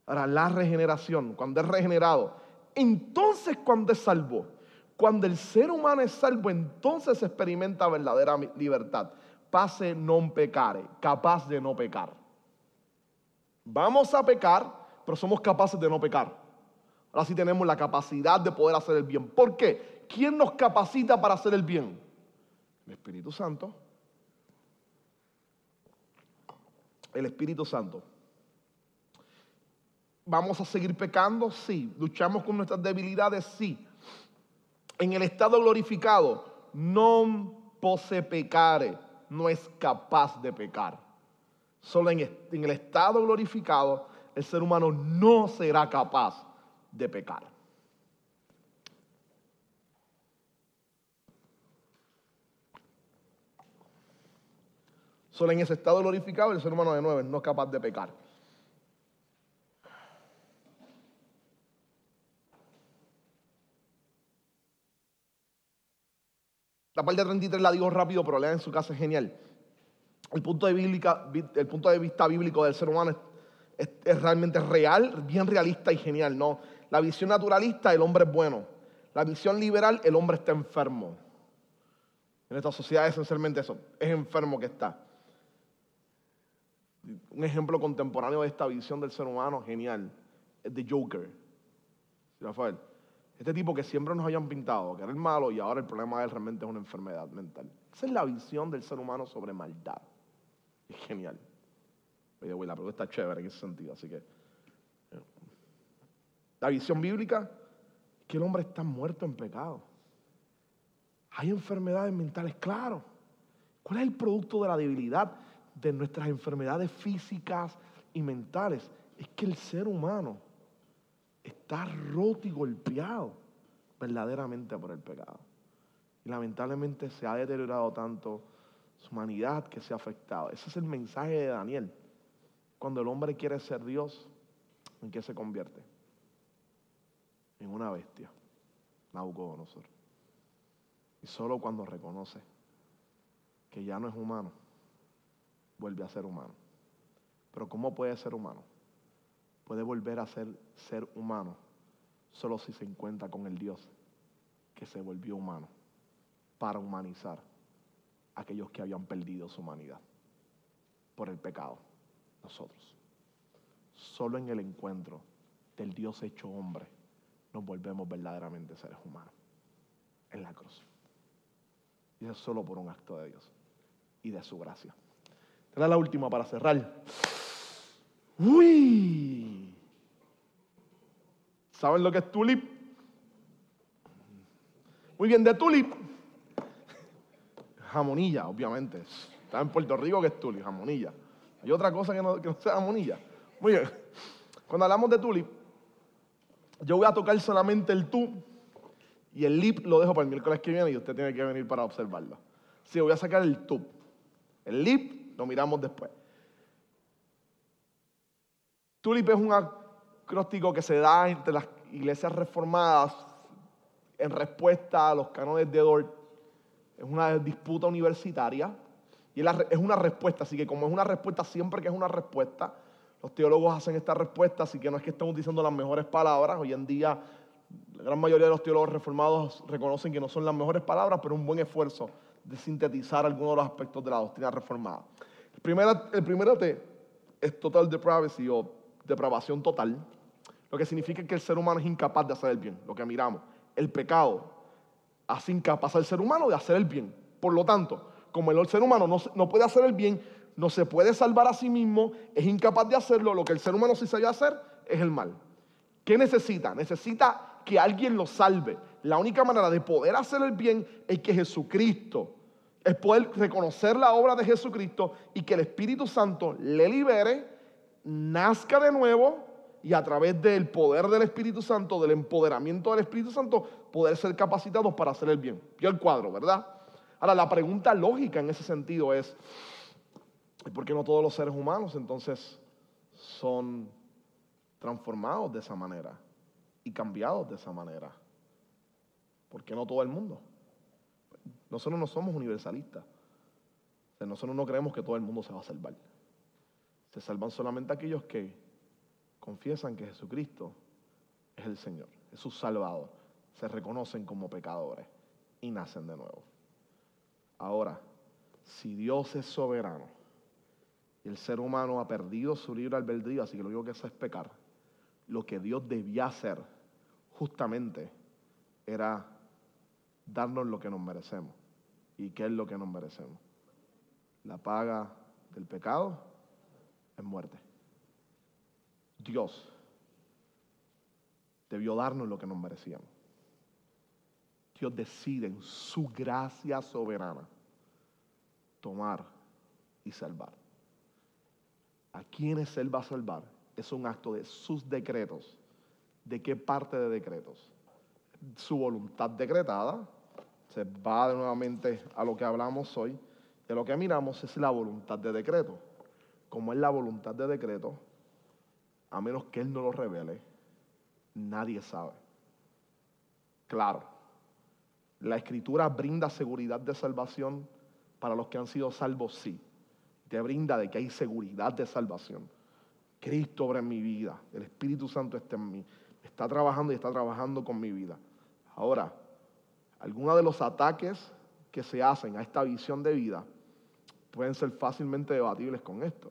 Ahora, la regeneración, cuando es regenerado, entonces cuando es salvo, cuando el ser humano es salvo, entonces experimenta verdadera libertad. Pase non pecare, capaz de no pecar. Vamos a pecar, pero somos capaces de no pecar. Ahora sí tenemos la capacidad de poder hacer el bien. ¿Por qué? ¿Quién nos capacita para hacer el bien? El Espíritu Santo. el Espíritu Santo. ¿Vamos a seguir pecando? Sí. ¿Luchamos con nuestras debilidades? Sí. En el estado glorificado, no pose pecare, no es capaz de pecar. Solo en, en el estado glorificado el ser humano no será capaz de pecar. Solo en ese estado glorificado el ser humano de nuevo no es capaz de pecar. La parte 33 la digo rápido, pero lean en su casa, es genial. El punto de, el punto de vista bíblico del ser humano es, realmente real, bien realista y genial. No, la visión naturalista, el hombre es bueno. La visión liberal, el hombre está enfermo. En esta sociedad es esencialmente eso, es enfermo que está. Un ejemplo contemporáneo de esta visión del ser humano genial es de Joker. Rafael. Este tipo que siempre nos hayan pintado, que era el malo y ahora el problema de él realmente es una enfermedad mental. Esa es la visión del ser humano sobre maldad. Es genial. Oye, güey, la pregunta está chévere en ese sentido, así que. La visión bíblica es que el hombre está muerto en pecado. Hay enfermedades mentales, claro. ¿Cuál es el producto de la debilidad de nuestras enfermedades físicas y mentales? Es que el ser humano está roto y golpeado verdaderamente por el pecado. Y lamentablemente se ha deteriorado tanto su humanidad que se ha afectado. Ese es el mensaje de Daniel. Cuando el hombre quiere ser Dios, ¿en qué se convierte? En una bestia, Nabucodonosor. Y solo cuando reconoce que ya no es humano, vuelve a ser humano. Pero ¿cómo puede ser humano? Puede volver a ser ser humano solo si se encuentra con el Dios que se volvió humano para humanizar a aquellos que habían perdido su humanidad por el pecado, nosotros. Solo en el encuentro del Dios hecho hombre nos volvemos verdaderamente seres humanos en la cruz. Y es solo por un acto de Dios y de su gracia. Es la última para cerrar. Uy. ¿Saben lo que es tulip? Muy bien, de tulip. Jamonilla, obviamente. Está en Puerto Rico que es tulip, jamonilla. Hay otra cosa que no, que no sea jamonilla. Muy bien. Cuando hablamos de tulip, yo voy a tocar solamente el tu y el lip lo dejo para el miércoles que viene y usted tiene que venir para observarlo. Sí, voy a sacar el tu. El lip lo miramos después. Tulip es un acróstico que se da entre las iglesias reformadas en respuesta a los cánones de Dort. Es una disputa universitaria y es una respuesta, así que como es una respuesta, siempre que es una respuesta, los teólogos hacen esta respuesta, así que no es que estén utilizando las mejores palabras. Hoy en día, la gran mayoría de los teólogos reformados reconocen que no son las mejores palabras, pero un buen esfuerzo de sintetizar algunos de los aspectos de la doctrina reformada. El primero, el primero T es total depravity o depravación total, lo que significa que el ser humano es incapaz de hacer el bien, lo que miramos. El pecado hace incapaz al ser humano de hacer el bien. Por lo tanto, como el ser humano no, puede hacer el bien, no se puede salvar a sí mismo, es incapaz de hacerlo, lo que el ser humano sí sabe hacer es el mal. ¿Qué necesita? Necesita que alguien lo salve. La única manera de poder hacer el bien es que Jesucristo, es poder reconocer la obra de Jesucristo y que el Espíritu Santo le libere nazca de nuevo y a través del poder del Espíritu Santo, del empoderamiento del Espíritu Santo, poder ser capacitados para hacer el bien. Vio el cuadro, ¿verdad? Ahora, la pregunta lógica en ese sentido es, ¿por qué no todos los seres humanos entonces son transformados de esa manera y cambiados de esa manera? ¿Por qué no todo el mundo? Nosotros no somos universalistas. nosotros no creemos que todo el mundo se va a salvar. Se salvan solamente aquellos que confiesan que Jesucristo es el Señor, es su Salvador. Se reconocen como pecadores y nacen de nuevo. Ahora, si Dios es soberano y el ser humano ha perdido su libre albedrío, así que lo único que hace es pecar, lo que Dios debía hacer justamente era darnos lo que nos merecemos. ¿Y qué es lo que nos merecemos? La paga del pecado en muerte. Dios debió darnos lo que nos merecíamos. Dios decide en su gracia soberana tomar y salvar. a quienes Él va a salvar, es un acto de sus decretos. ¿De qué parte de decretos? Su voluntad decretada. Se va nuevamente a lo que hablamos hoy. De lo que miramos es la voluntad de decreto. Como es la voluntad de decreto, a menos que Él no lo revele, nadie sabe. Claro, la escritura brinda seguridad de salvación para los que han sido salvos, sí. Te brinda de que hay seguridad de salvación. Cristo obra en mi vida, el Espíritu Santo está en mí, está trabajando y está trabajando con mi vida. Ahora, algunos de los ataques que se hacen a esta visión de vida pueden ser fácilmente debatibles con esto.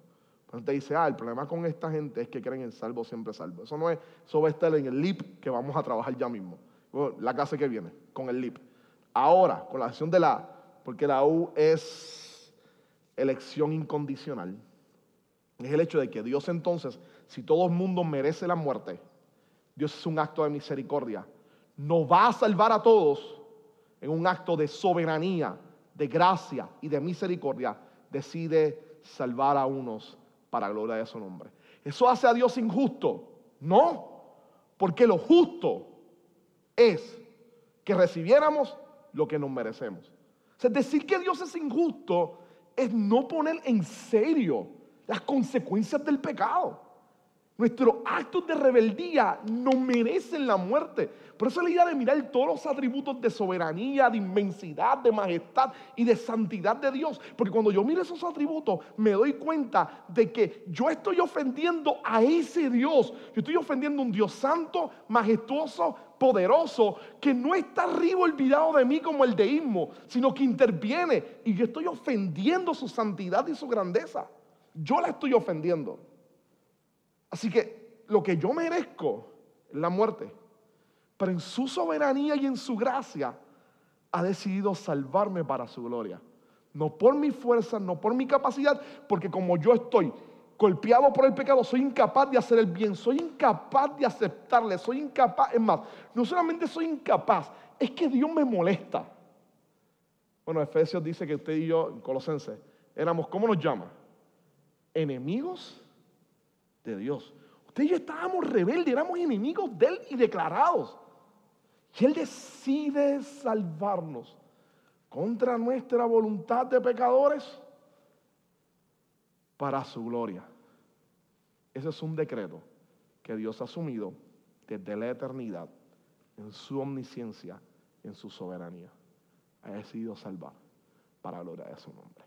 Cuando te dice, ah, el problema con esta gente es que creen en salvo siempre salvo. Eso no es, eso va a estar en el LIP que vamos a trabajar ya mismo. La clase que viene, con el LIP. Ahora, con la acción de la porque la U es elección incondicional. Es el hecho de que Dios entonces, si todo el mundo merece la muerte, Dios es un acto de misericordia. No va a salvar a todos en un acto de soberanía, de gracia y de misericordia. Decide salvar a unos para gloria de su nombre. ¿Eso hace a Dios injusto? No, porque lo justo es que recibiéramos lo que nos merecemos es decir que Dios es injusto es no poner en serio las consecuencias del pecado. Nuestros actos de rebeldía no merecen la muerte. Por eso es la idea de mirar todos los atributos de soberanía, de inmensidad, de majestad y de santidad de Dios. Porque cuando yo miro esos atributos, me doy cuenta de que yo estoy ofendiendo a ese Dios. Yo estoy ofendiendo a un Dios santo, majestuoso, poderoso, que no está arriba olvidado de mí como el deísmo, sino que interviene. Y yo estoy ofendiendo su santidad y su grandeza. Yo la estoy ofendiendo. Así que lo que yo merezco es la muerte. Pero en su soberanía y en su gracia ha decidido salvarme para su gloria. No por mi fuerza, no por mi capacidad, porque como yo estoy golpeado por el pecado, soy incapaz de hacer el bien, soy incapaz de aceptarle, soy incapaz, es más, no solamente soy incapaz, es que Dios me molesta. Bueno, Efesios dice que usted y yo, en Colosenses, éramos, ¿cómo nos llama? Enemigos de Dios. Usted y yo estábamos rebeldes, éramos enemigos de Él y declarados. Y Él decide salvarnos contra nuestra voluntad de pecadores para su gloria. Ese es un decreto que Dios ha asumido desde la eternidad en su omnisciencia, en su soberanía. Ha decidido salvar para la gloria de su nombre.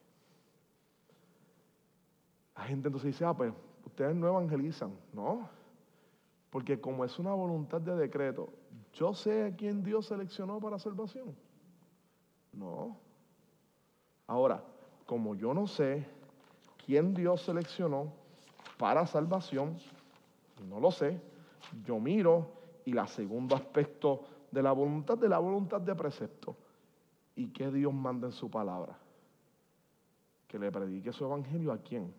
La gente entonces dice, ah, pues ustedes no evangelizan, no. Porque como es una voluntad de decreto, yo sé a quién Dios seleccionó para salvación. No. Ahora, como yo no sé quién Dios seleccionó para salvación, no lo sé. Yo miro y la segundo aspecto de la voluntad, de la voluntad de precepto. ¿Y qué Dios manda en su palabra? Que le predique su evangelio a quién?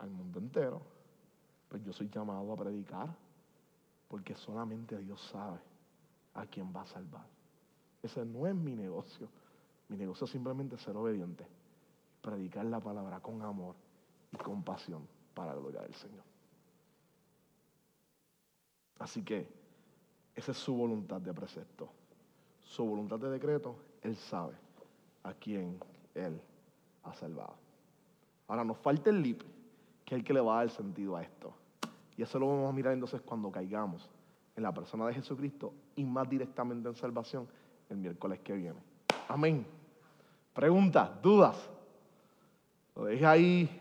Al mundo entero, pues yo soy llamado a predicar, porque solamente Dios sabe a quién va a salvar. Ese no es mi negocio. Mi negocio es simplemente ser obediente, predicar la palabra con amor y compasión para la gloria del Señor. Así que esa es su voluntad de precepto. Su voluntad de decreto, Él sabe a quién Él ha salvado. Ahora nos falta el lip que es el que le va a dar sentido a esto. Y eso lo vamos a mirar entonces cuando caigamos en la persona de Jesucristo y más directamente en salvación el miércoles que viene. Amén. Preguntas, dudas. Lo dejé ahí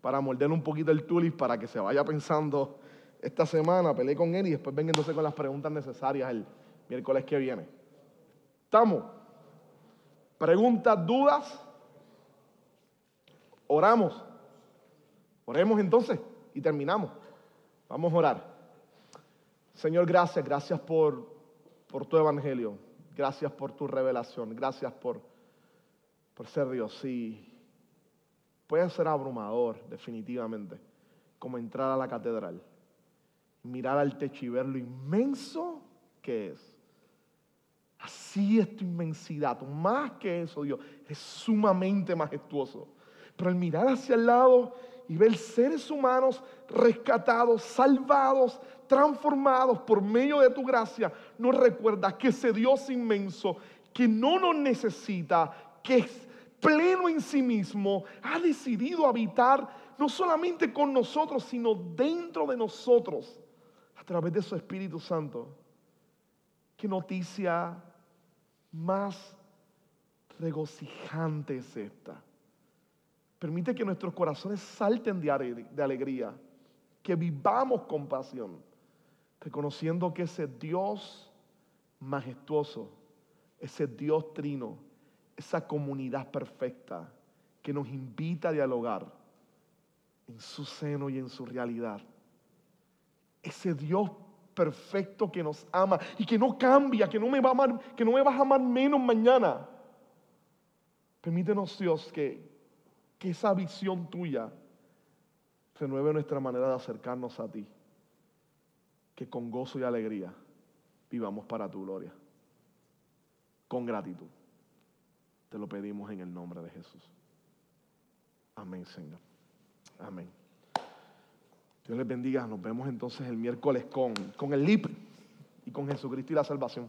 para morder un poquito el tulis para que se vaya pensando esta semana, peleé con él y después venga entonces con las preguntas necesarias el miércoles que viene. ¿Estamos? Preguntas, dudas. Oramos. Oremos entonces y terminamos. Vamos a orar. Señor, gracias, gracias por, por tu evangelio. Gracias por tu revelación. Gracias por, por ser Dios. Sí, puede ser abrumador, definitivamente, como entrar a la catedral, mirar al techo y ver lo inmenso que es. Así es tu inmensidad, más que eso, Dios, es sumamente majestuoso. Pero al mirar hacia el lado y ver seres humanos rescatados, salvados, transformados por medio de tu gracia, nos recuerda que ese Dios inmenso, que no nos necesita, que es pleno en sí mismo, ha decidido habitar no solamente con nosotros, sino dentro de nosotros, a través de su Espíritu Santo. Qué noticia más regocijante es esta. Permite que nuestros corazones salten de alegría, que vivamos con pasión, reconociendo que ese Dios majestuoso, ese Dios trino, esa comunidad perfecta que nos invita a dialogar en su seno y en su realidad. Ese Dios perfecto que nos ama y que no cambia, que no me, va a amar, que no me vas a amar menos mañana. Permítenos, Dios, que que esa visión tuya renueve nuestra manera de acercarnos a ti. Que con gozo y alegría vivamos para tu gloria. Con gratitud. Te lo pedimos en el nombre de Jesús. Amén, Señor. Amén. Dios les bendiga. Nos vemos entonces el miércoles con, el LIP y con Jesucristo y la salvación.